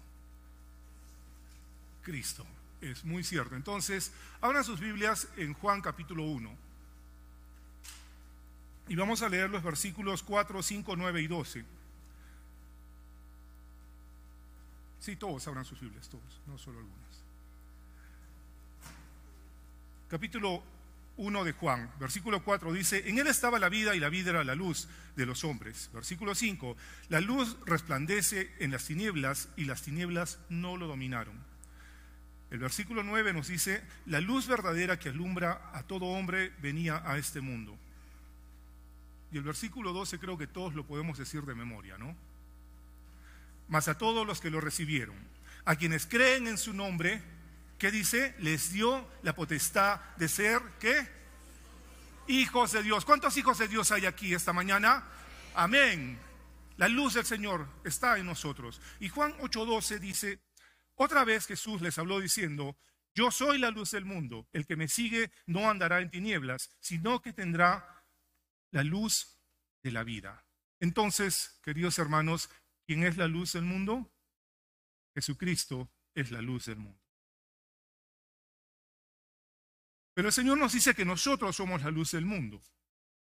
Cristo. Es muy cierto. Entonces, abran sus Biblias en Juan capítulo 1. Y vamos a leer los versículos 4, 5, 9 y 12. Sí, todos abran sus Biblias, todos, no solo algunas. Capítulo 1 de Juan, versículo 4 dice, en él estaba la vida y la vida era la luz de los hombres. Versículo 5, la luz resplandece en las tinieblas y las tinieblas no lo dominaron. El versículo 9 nos dice, la luz verdadera que alumbra a todo hombre venía a este mundo. Y el versículo 12 creo que todos lo podemos decir de memoria, ¿no? Mas a todos los que lo recibieron, a quienes creen en su nombre, ¿qué dice? Les dio la potestad de ser, ¿qué? Hijos de Dios. ¿Cuántos hijos de Dios hay aquí esta mañana? Amén. La luz del Señor está en nosotros. Y Juan 8:12 dice, otra vez Jesús les habló diciendo, yo soy la luz del mundo. El que me sigue no andará en tinieblas, sino que tendrá la luz de la vida. Entonces, queridos hermanos, ¿quién es la luz del mundo? Jesucristo es la luz del mundo. Pero el Señor nos dice que nosotros somos la luz del mundo.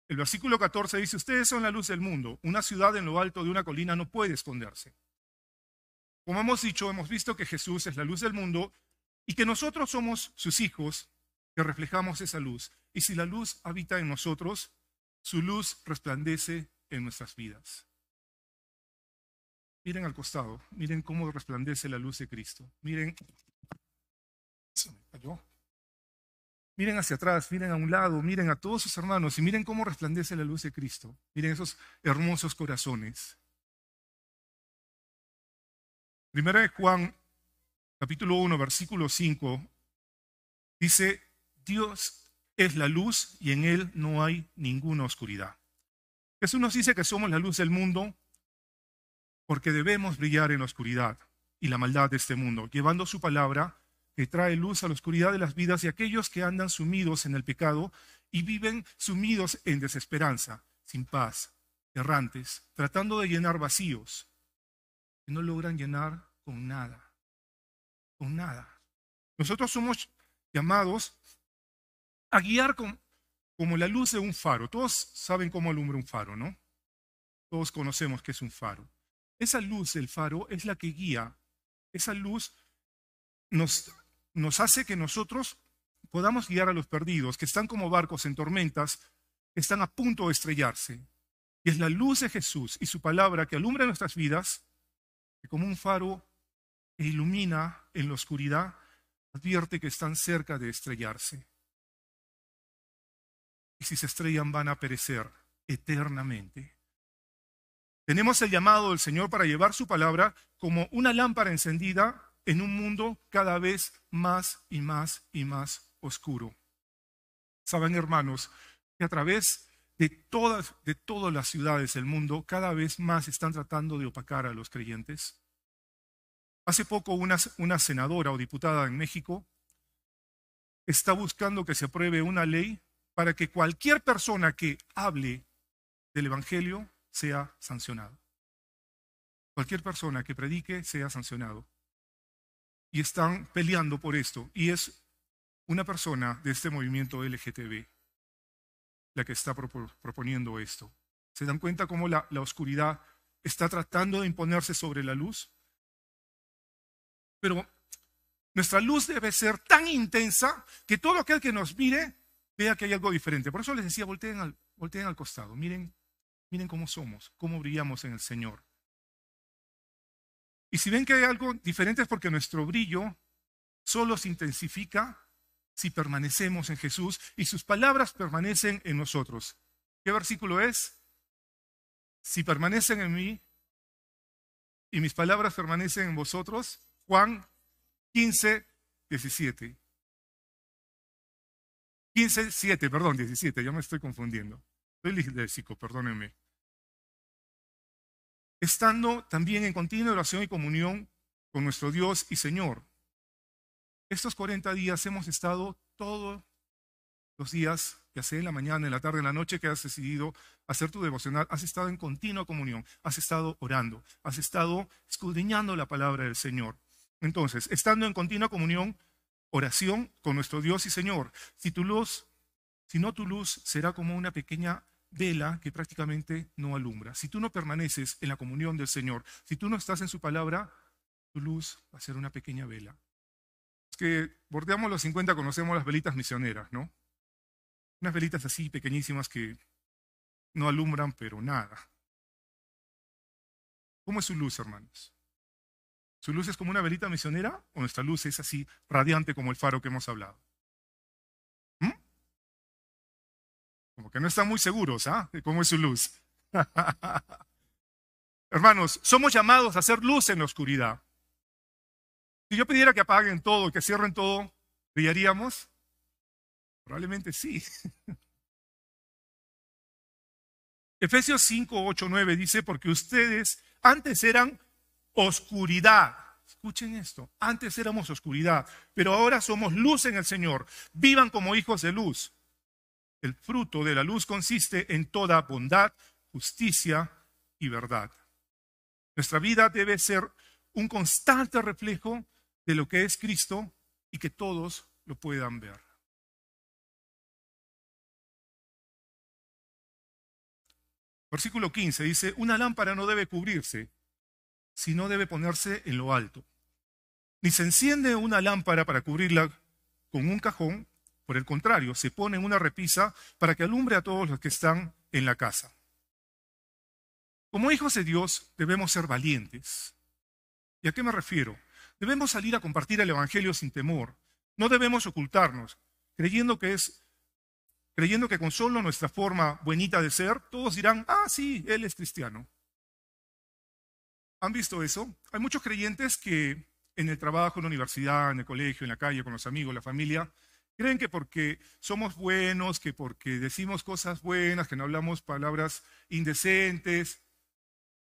El versículo 14 dice, ustedes son la luz del mundo. Una ciudad en lo alto de una colina no puede esconderse. Como hemos dicho, hemos visto que Jesús es la luz del mundo y que nosotros somos sus hijos que reflejamos esa luz. Y si la luz habita en nosotros, su luz resplandece en nuestras vidas. Miren al costado, miren cómo resplandece la luz de Cristo. Miren, Miren hacia atrás, miren a un lado, miren a todos sus hermanos y miren cómo resplandece la luz de Cristo. Miren esos hermosos corazones. Primera de Juan, capítulo 1, versículo 5, dice, Dios es la luz y en Él no hay ninguna oscuridad. Jesús nos dice que somos la luz del mundo porque debemos brillar en la oscuridad y la maldad de este mundo, llevando su palabra que trae luz a la oscuridad de las vidas de aquellos que andan sumidos en el pecado y viven sumidos en desesperanza, sin paz, errantes, tratando de llenar vacíos que no logran llenar con nada, con nada. Nosotros somos llamados a guiar como la luz de un faro. Todos saben cómo alumbra un faro, ¿no? Todos conocemos que es un faro. Esa luz del faro es la que guía. Esa luz nos nos hace que nosotros podamos guiar a los perdidos, que están como barcos en tormentas, que están a punto de estrellarse. Y es la luz de Jesús y su palabra que alumbra nuestras vidas, como un faro e ilumina en la oscuridad, advierte que están cerca de estrellarse. Y si se estrellan van a perecer eternamente. Tenemos el llamado del Señor para llevar su palabra como una lámpara encendida en un mundo cada vez más y más y más oscuro. Saben, hermanos, que a través de todas, de todas las ciudades del mundo, cada vez más están tratando de opacar a los creyentes. Hace poco una, una senadora o diputada en México está buscando que se apruebe una ley para que cualquier persona que hable del Evangelio sea sancionado. Cualquier persona que predique sea sancionado. y están peleando por esto. Y es una persona de este movimiento LGTB la que está propo- proponiendo esto. ¿Se dan cuenta cómo la, la oscuridad está tratando de imponerse sobre la luz? Pero nuestra luz debe ser tan intensa que todo aquel que nos mire vea que hay algo diferente. Por eso les decía, volteen al, volteen al costado, miren, miren cómo somos, cómo brillamos en el Señor. Y si ven que hay algo diferente es porque nuestro brillo solo se intensifica si permanecemos en Jesús y sus palabras permanecen en nosotros. ¿Qué versículo es? Si permanecen en mí y mis palabras permanecen en vosotros. Juan 15, 17. 15, 7, perdón, 17, ya me estoy confundiendo. Soy disléxico, perdónenme. Estando también en continua oración y comunión con nuestro Dios y Señor. Estos 40 días hemos estado todos los días, ya sea en la mañana, en la tarde, en la noche que has decidido hacer tu devocional, has estado en continua comunión, has estado orando, has estado escudriñando la palabra del Señor. Entonces, estando en continua comunión, oración con nuestro Dios y Señor, si tu luz, si no tu luz será como una pequeña vela que prácticamente no alumbra. Si tú no permaneces en la comunión del Señor, si tú no estás en su palabra, tu luz va a ser una pequeña vela. Que bordeamos los 50, conocemos las velitas misioneras, ¿no? Unas velitas así pequeñísimas que no alumbran, pero nada. ¿Cómo es su luz, hermanos? ¿Su luz es como una velita misionera o nuestra luz es así radiante como el faro que hemos hablado? ¿Mm? Como que no están muy seguros, ¿ah? De cómo es su luz. Hermanos, somos llamados a hacer luz en la oscuridad. Si yo pidiera que apaguen todo, que cierren todo, ¿brillaríamos? Probablemente sí. Efesios 5, 8, 9 dice, porque ustedes antes eran oscuridad. Escuchen esto, antes éramos oscuridad, pero ahora somos luz en el Señor. Vivan como hijos de luz. El fruto de la luz consiste en toda bondad, justicia y verdad. Nuestra vida debe ser un constante reflejo de lo que es Cristo y que todos lo puedan ver. Versículo 15 dice, una lámpara no debe cubrirse, sino debe ponerse en lo alto. Ni se enciende una lámpara para cubrirla con un cajón, por el contrario, se pone en una repisa para que alumbre a todos los que están en la casa. Como hijos de Dios debemos ser valientes. ¿Y a qué me refiero? Debemos salir a compartir el Evangelio sin temor. No debemos ocultarnos, creyendo que es creyendo que con solo nuestra forma buenita de ser, todos dirán, ah, sí, él es cristiano. ¿Han visto eso? Hay muchos creyentes que en el trabajo, en la universidad, en el colegio, en la calle, con los amigos, la familia, creen que porque somos buenos, que porque decimos cosas buenas, que no hablamos palabras indecentes,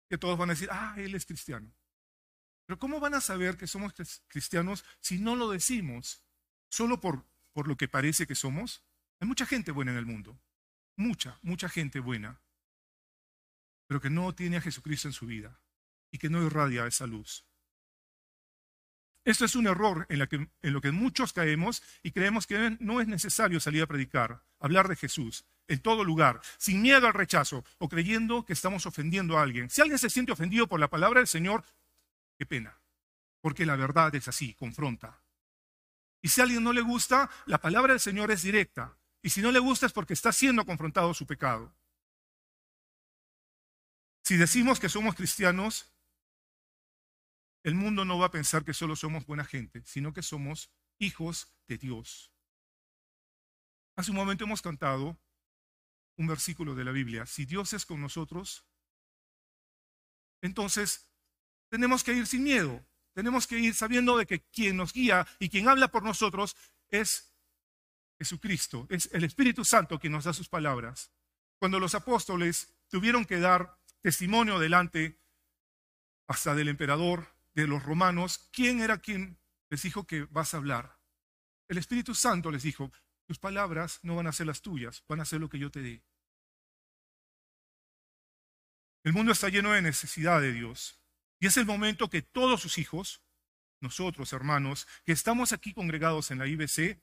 que todos van a decir, ah, él es cristiano. Pero ¿cómo van a saber que somos cristianos si no lo decimos solo por, por lo que parece que somos? Hay mucha gente buena en el mundo, mucha, mucha gente buena, pero que no tiene a Jesucristo en su vida y que no irradia esa luz. Esto es un error en, la que, en lo que muchos caemos y creemos que no es necesario salir a predicar, hablar de Jesús en todo lugar, sin miedo al rechazo o creyendo que estamos ofendiendo a alguien. Si alguien se siente ofendido por la palabra del Señor, qué pena, porque la verdad es así, confronta. Y si a alguien no le gusta, la palabra del Señor es directa. Y si no le gusta es porque está siendo confrontado su pecado. Si decimos que somos cristianos, el mundo no va a pensar que solo somos buena gente, sino que somos hijos de Dios. Hace un momento hemos cantado un versículo de la Biblia. Si Dios es con nosotros, entonces tenemos que ir sin miedo. Tenemos que ir sabiendo de que quien nos guía y quien habla por nosotros es Jesucristo, es el Espíritu Santo quien nos da sus palabras. Cuando los apóstoles tuvieron que dar testimonio delante hasta del emperador, de los romanos, ¿quién era quien les dijo que vas a hablar? El Espíritu Santo les dijo, tus palabras no van a ser las tuyas, van a ser lo que yo te dé. El mundo está lleno de necesidad de Dios y es el momento que todos sus hijos nosotros, hermanos, que estamos aquí congregados en la IBC,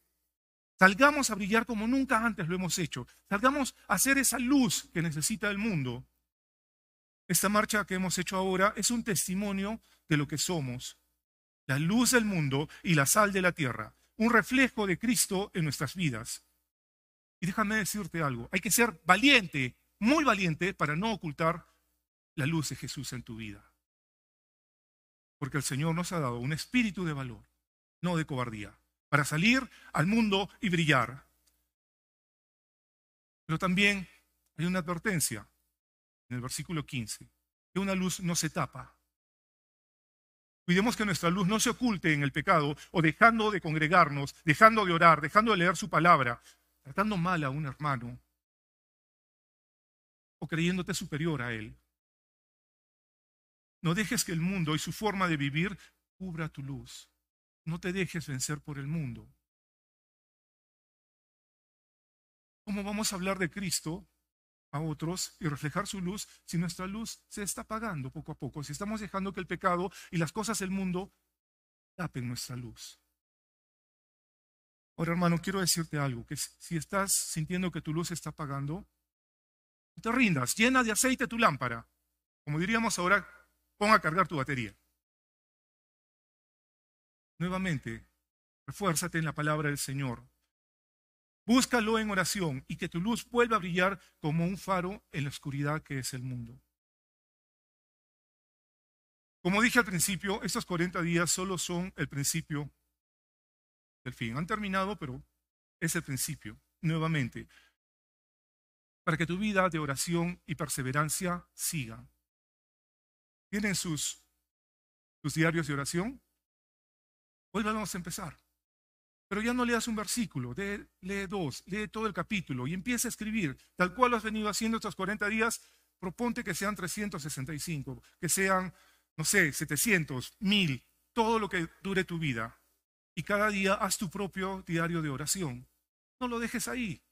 salgamos a brillar como nunca antes lo hemos hecho. Salgamos a hacer esa luz que necesita el mundo. Esta marcha que hemos hecho ahora es un testimonio de lo que somos, la luz del mundo y la sal de la tierra, un reflejo de Cristo en nuestras vidas. Y déjame decirte algo, hay que ser valiente, muy valiente, para no ocultar la luz de Jesús en tu vida. Porque el Señor nos ha dado un espíritu de valor, no de cobardía, para salir al mundo y brillar. Pero también hay una advertencia en el versículo 15, que una luz no se tapa. Cuidemos que nuestra luz no se oculte en el pecado o dejando de congregarnos, dejando de orar, dejando de leer su palabra, tratando mal a un hermano o creyéndote superior a él. No dejes que el mundo y su forma de vivir cubra tu luz. No te dejes vencer por el mundo. ¿Cómo vamos a hablar de Cristo a otros y reflejar su luz si nuestra luz se está apagando poco a poco? Si estamos dejando que el pecado y las cosas del mundo tapen nuestra luz. Ahora, hermano, quiero decirte algo, que si estás sintiendo que tu luz se está apagando, no te rindas, llena de aceite tu lámpara. Como diríamos ahora, pon a cargar tu batería. Nuevamente, refuérzate en la palabra del Señor. Búscalo en oración y que tu luz vuelva a brillar como un faro en la oscuridad que es el mundo. Como dije al principio, estos 40 días solo son el principio del fin. Han terminado, pero es el principio, nuevamente, para que tu vida de oración y perseverancia siga. ¿Tienen sus, diarios de oración? Hoy a empezar. Pero ya no leas un versículo, lee, lee dos, lee todo el capítulo y empieza a escribir, tal cual lo has venido haciendo estos 40 días, proponte que sean 365, que sean, no sé, 700, 1000, todo lo que dure tu vida. Y cada día haz tu propio diario de oración. No lo dejes ahí.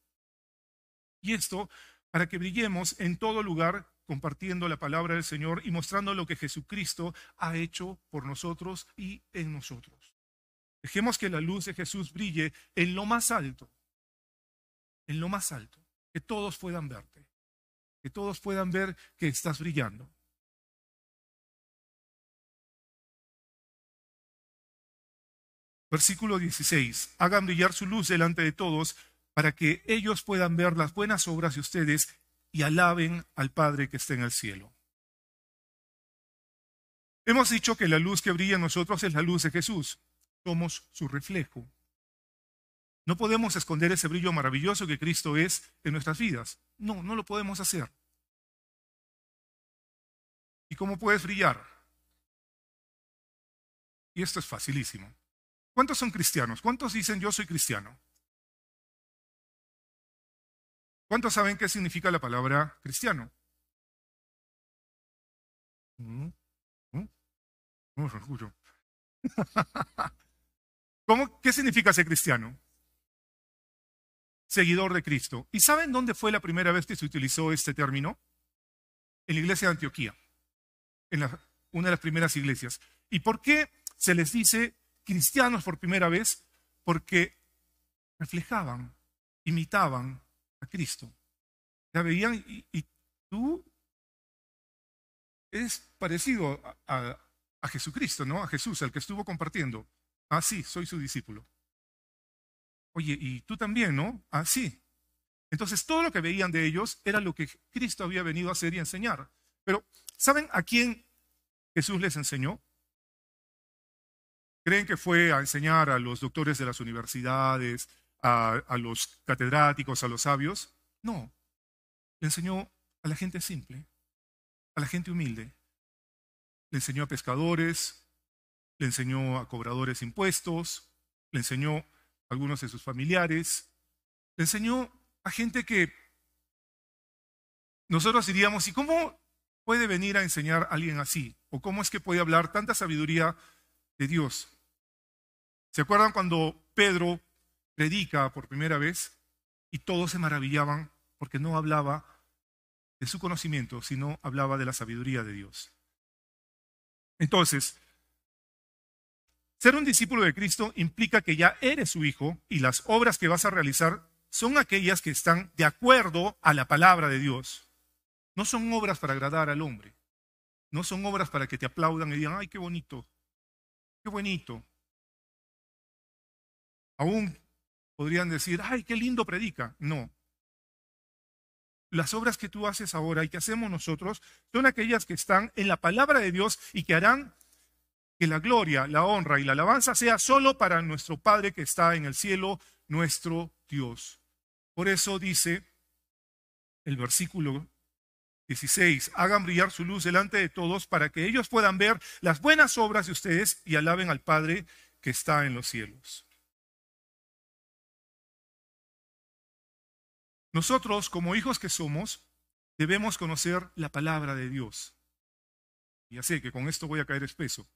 Y esto para que brillemos en todo lugar compartiendo la palabra del Señor y mostrando lo que Jesucristo ha hecho por nosotros y en nosotros. Dejemos que la luz de Jesús brille en lo más alto, en lo más alto, que todos puedan verte, que todos puedan ver que estás brillando. Versículo 16. Hagan brillar su luz delante de todos para que ellos puedan ver las buenas obras de ustedes y alaben al Padre que está en el cielo. Hemos dicho que la luz que brilla en nosotros es la luz de Jesús. Somos su reflejo. No podemos esconder ese brillo maravilloso que Cristo es en nuestras vidas. No, no lo podemos hacer. ¿Y cómo puedes brillar? Y esto es facilísimo. ¿Cuántos son cristianos? ¿Cuántos dicen yo soy cristiano? ¿Cuántos saben qué significa la palabra cristiano? ¿Mm? ¿Mm? ¿Cómo, ¿Qué significa ser cristiano? Seguidor de Cristo. ¿Y saben dónde fue la primera vez que se utilizó este término? En la iglesia de Antioquía, en una de las primeras iglesias. ¿Y por qué se les dice cristianos por primera vez? Porque reflejaban, imitaban a Cristo. Ya veían y, tú es parecido a, a, Jesucristo, ¿no? A Jesús, al que estuvo compartiendo. Ah, sí, soy su discípulo. Oye, y tú también, ¿no? Ah, sí. Entonces todo lo que veían de ellos era lo que Cristo había venido a hacer y enseñar. Pero, ¿saben a quién Jesús les enseñó? ¿Creen que fue a enseñar a los doctores de las universidades, a, los catedráticos, a los sabios. No, le enseñó a la gente simple, a la gente humilde. Le enseñó a pescadores, le enseñó a cobradores impuestos, le enseñó a algunos de sus familiares, le enseñó a gente que nosotros diríamos, ¿y cómo puede venir a enseñar a alguien así? ¿O cómo es que puede hablar tanta sabiduría de Dios? ¿Se acuerdan cuando Pedro predica por primera vez y todos se maravillaban porque no hablaba de su conocimiento, sino hablaba de la sabiduría de Dios. Entonces, Ser un discípulo de Cristo implica que ya eres su hijo y las obras que vas a realizar son aquellas que están de acuerdo a la palabra de Dios. No son obras para agradar al hombre. No son obras para que te aplaudan y digan, ay, qué bonito, qué bonito. Aún podrían decir, ay, qué lindo predica. No. Las obras que tú haces ahora y que hacemos nosotros son aquellas que están en la palabra de Dios y que harán que la gloria, la honra y la alabanza sea solo para nuestro Padre que está en el cielo, nuestro Dios. Por eso dice el versículo 16, hagan brillar su luz delante de todos para que ellos puedan ver las buenas obras de ustedes y alaben al Padre que está en los cielos. Nosotros, como hijos que somos, debemos conocer la palabra de Dios. Ya sé que con esto voy a caer espeso,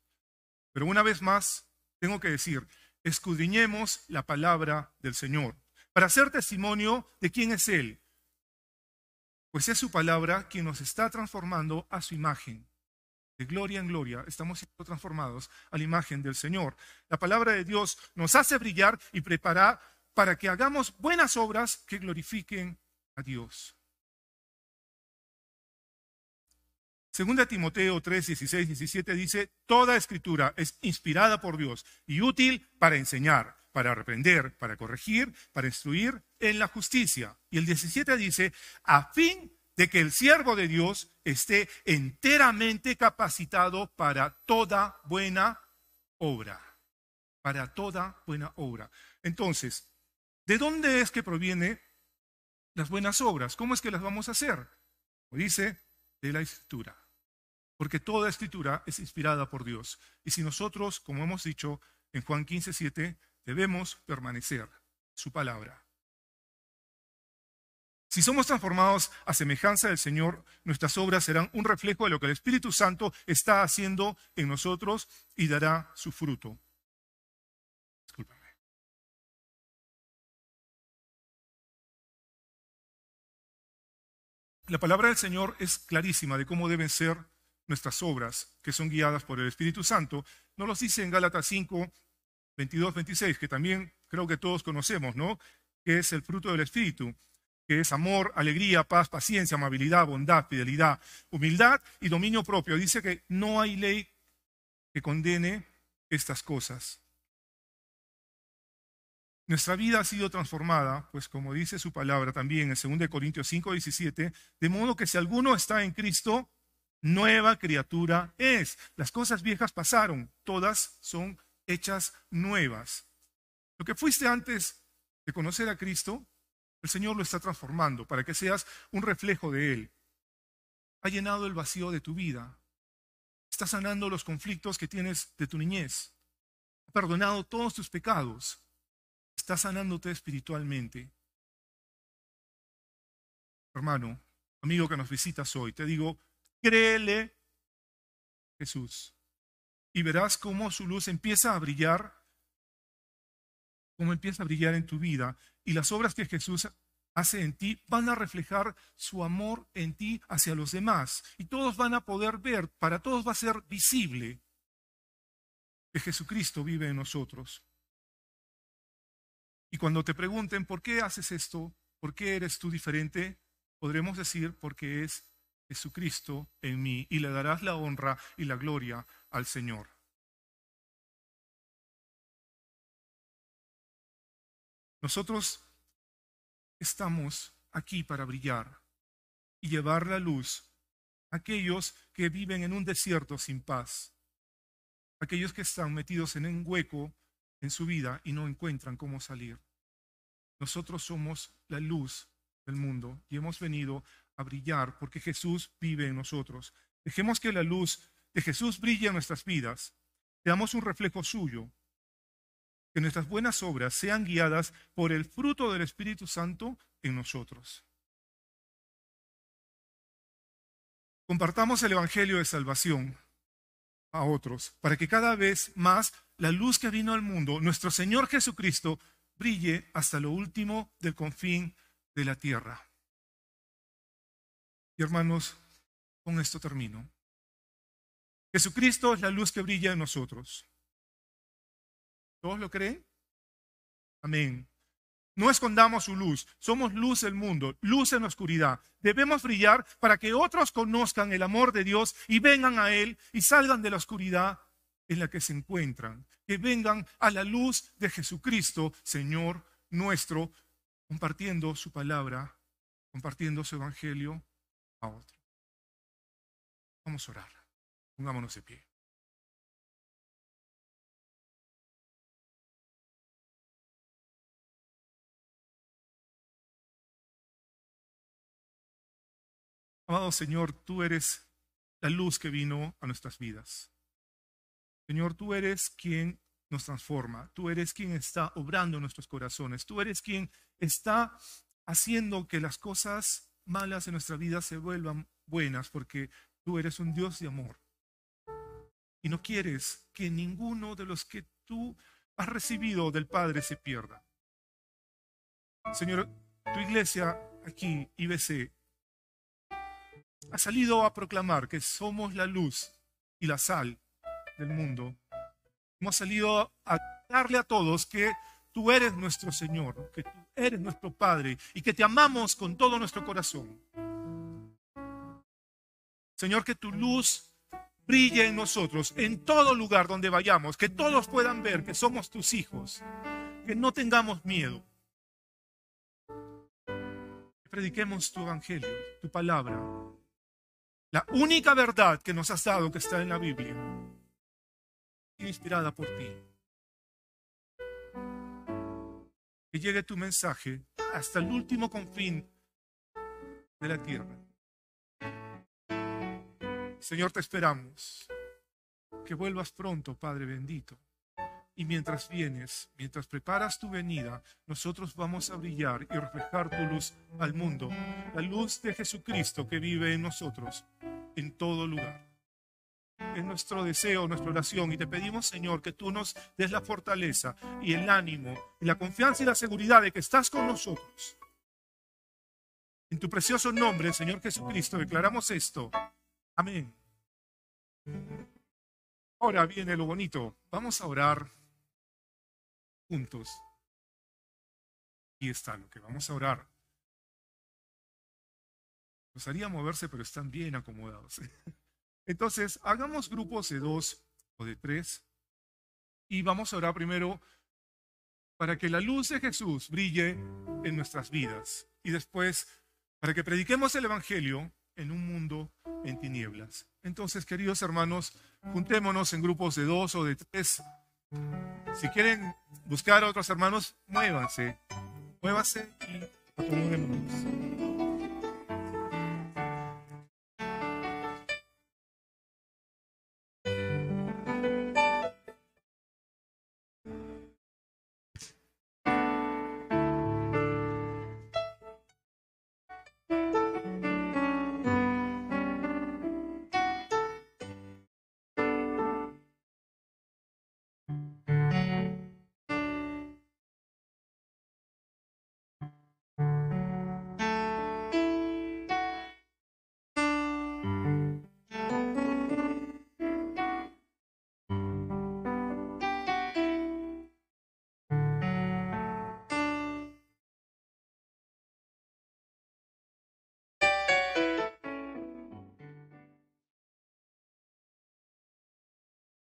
pero una vez más, tengo que decir, escudriñemos la palabra del Señor para hacer testimonio de quién es Él. Pues es su palabra quien nos está transformando a su imagen. De gloria en gloria estamos siendo transformados a la imagen del Señor. La palabra de Dios nos hace brillar y prepara para que hagamos buenas obras que glorifiquen a Dios. Segunda Timoteo 3, 16, 17 dice, toda escritura es inspirada por Dios y útil para enseñar, para reprender, para corregir, para instruir en la justicia. Y el 17 dice, a fin de que el siervo de Dios esté enteramente capacitado para toda buena obra. Para toda buena obra. Entonces, ¿de dónde es que proviene las buenas obras? ¿Cómo es que las vamos a hacer? dice, de la escritura porque toda escritura es inspirada por Dios. Y si nosotros, como hemos dicho en Juan 15, 7, debemos permanecer su palabra. Si somos transformados a semejanza del Señor, nuestras obras serán un reflejo de lo que el Espíritu Santo está haciendo en nosotros y dará su fruto. La palabra del Señor es clarísima de cómo deben ser nuestras obras, que son guiadas por el Espíritu Santo, no los dice en Gálatas 5, 22, 26, que también creo que todos conocemos, ¿no? Que es el fruto del Espíritu, que es amor, alegría, paz, paciencia, amabilidad, bondad, fidelidad, humildad y dominio propio. Dice que no hay ley que condene estas cosas. Nuestra vida ha sido transformada, pues como dice su palabra también en 2 Corintios 5, 17, de modo que si alguno está en Cristo, nueva criatura es. Las cosas viejas pasaron, todas son hechas nuevas. Lo que fuiste antes de conocer a Cristo, el Señor lo está transformando para que seas un reflejo de Él. Ha llenado el vacío de tu vida. Está sanando los conflictos que tienes de tu niñez. Ha perdonado todos tus pecados. Está sanándote espiritualmente. Hermano, amigo que nos visitas hoy, te digo, Créele, Jesús, y verás cómo su luz empieza a brillar, cómo empieza a brillar en tu vida, y las obras que Jesús hace en ti van a reflejar su amor en ti hacia los demás, y todos van a poder ver, para todos va a ser visible que Jesucristo vive en nosotros. Y cuando te pregunten por qué haces esto, por qué eres tú diferente, podremos decir porque es Jesucristo en mí y le darás la honra y la gloria al Señor. Nosotros estamos aquí para brillar y llevar la luz a aquellos que viven en un desierto sin paz, aquellos que están metidos en un hueco en su vida y no encuentran cómo salir. Nosotros somos la luz del mundo y hemos venido brillar porque Jesús vive en nosotros. Dejemos que la luz de Jesús brille en nuestras vidas. Seamos un reflejo suyo. Que nuestras buenas obras sean guiadas por el fruto del Espíritu Santo en nosotros. Compartamos el Evangelio de Salvación a otros, para que cada vez más la luz que vino al mundo, nuestro Señor Jesucristo, brille hasta lo último del confín de la tierra hermanos, con esto termino. Jesucristo es la luz que brilla en nosotros. ¿Todos lo creen? Amén. No escondamos su luz. Somos luz del mundo, luz en la oscuridad. Debemos brillar para que otros conozcan el amor de Dios y vengan a Él y salgan de la oscuridad en la que se encuentran. Que vengan a la luz de Jesucristo, Señor nuestro, compartiendo su palabra, compartiendo su evangelio a otros. Vamos a orar. Pongámonos de pie. Amado Señor, tú eres la luz que vino a nuestras vidas. Señor, tú eres quien nos transforma, tú eres quien está obrando en nuestros corazones, tú eres quien está haciendo que las cosas malas en nuestra vida se vuelvan buenas, porque tú eres un Dios de amor. Y no quieres que ninguno de los que tú has recibido del Padre se pierda. Señor, tu iglesia aquí, IBC, ha salido a proclamar que somos la luz y la sal del mundo. Hemos salido a darle a todos que tú eres nuestro Señor, que tú eres nuestro Padre y que te amamos con todo nuestro corazón. Señor, que tu luz brille en nosotros, en todo lugar donde vayamos, que todos puedan ver que somos tus hijos, que no tengamos miedo. Prediquemos tu evangelio, tu palabra, la única verdad que nos has dado que está en la Biblia, inspirada por ti. Que llegue tu mensaje hasta el último confín de la tierra. Señor, te esperamos. Que vuelvas pronto, Padre bendito. Y mientras vienes, mientras preparas tu venida, nosotros vamos a brillar y reflejar tu luz al mundo, la luz de Jesucristo que vive en nosotros, en todo lugar. Es nuestro deseo, nuestra oración y te pedimos, Señor, que tú nos des la fortaleza y el ánimo y la confianza y la seguridad de que estás con nosotros. En tu precioso nombre, Señor Jesucristo, declaramos esto. Amén. Ahora viene lo bonito. Vamos a orar juntos. Y está lo que vamos a orar. Nos haría moverse, pero están bien acomodados. Entonces, hagamos grupos de dos o de tres y vamos a orar primero para que la luz de Jesús brille en nuestras vidas y después para que prediquemos el Evangelio en un mundo en tinieblas. Entonces, queridos hermanos, juntémonos en grupos de dos o de tres si quieren buscar a otros hermanos, muévanse. Muévanse y acomodémonos.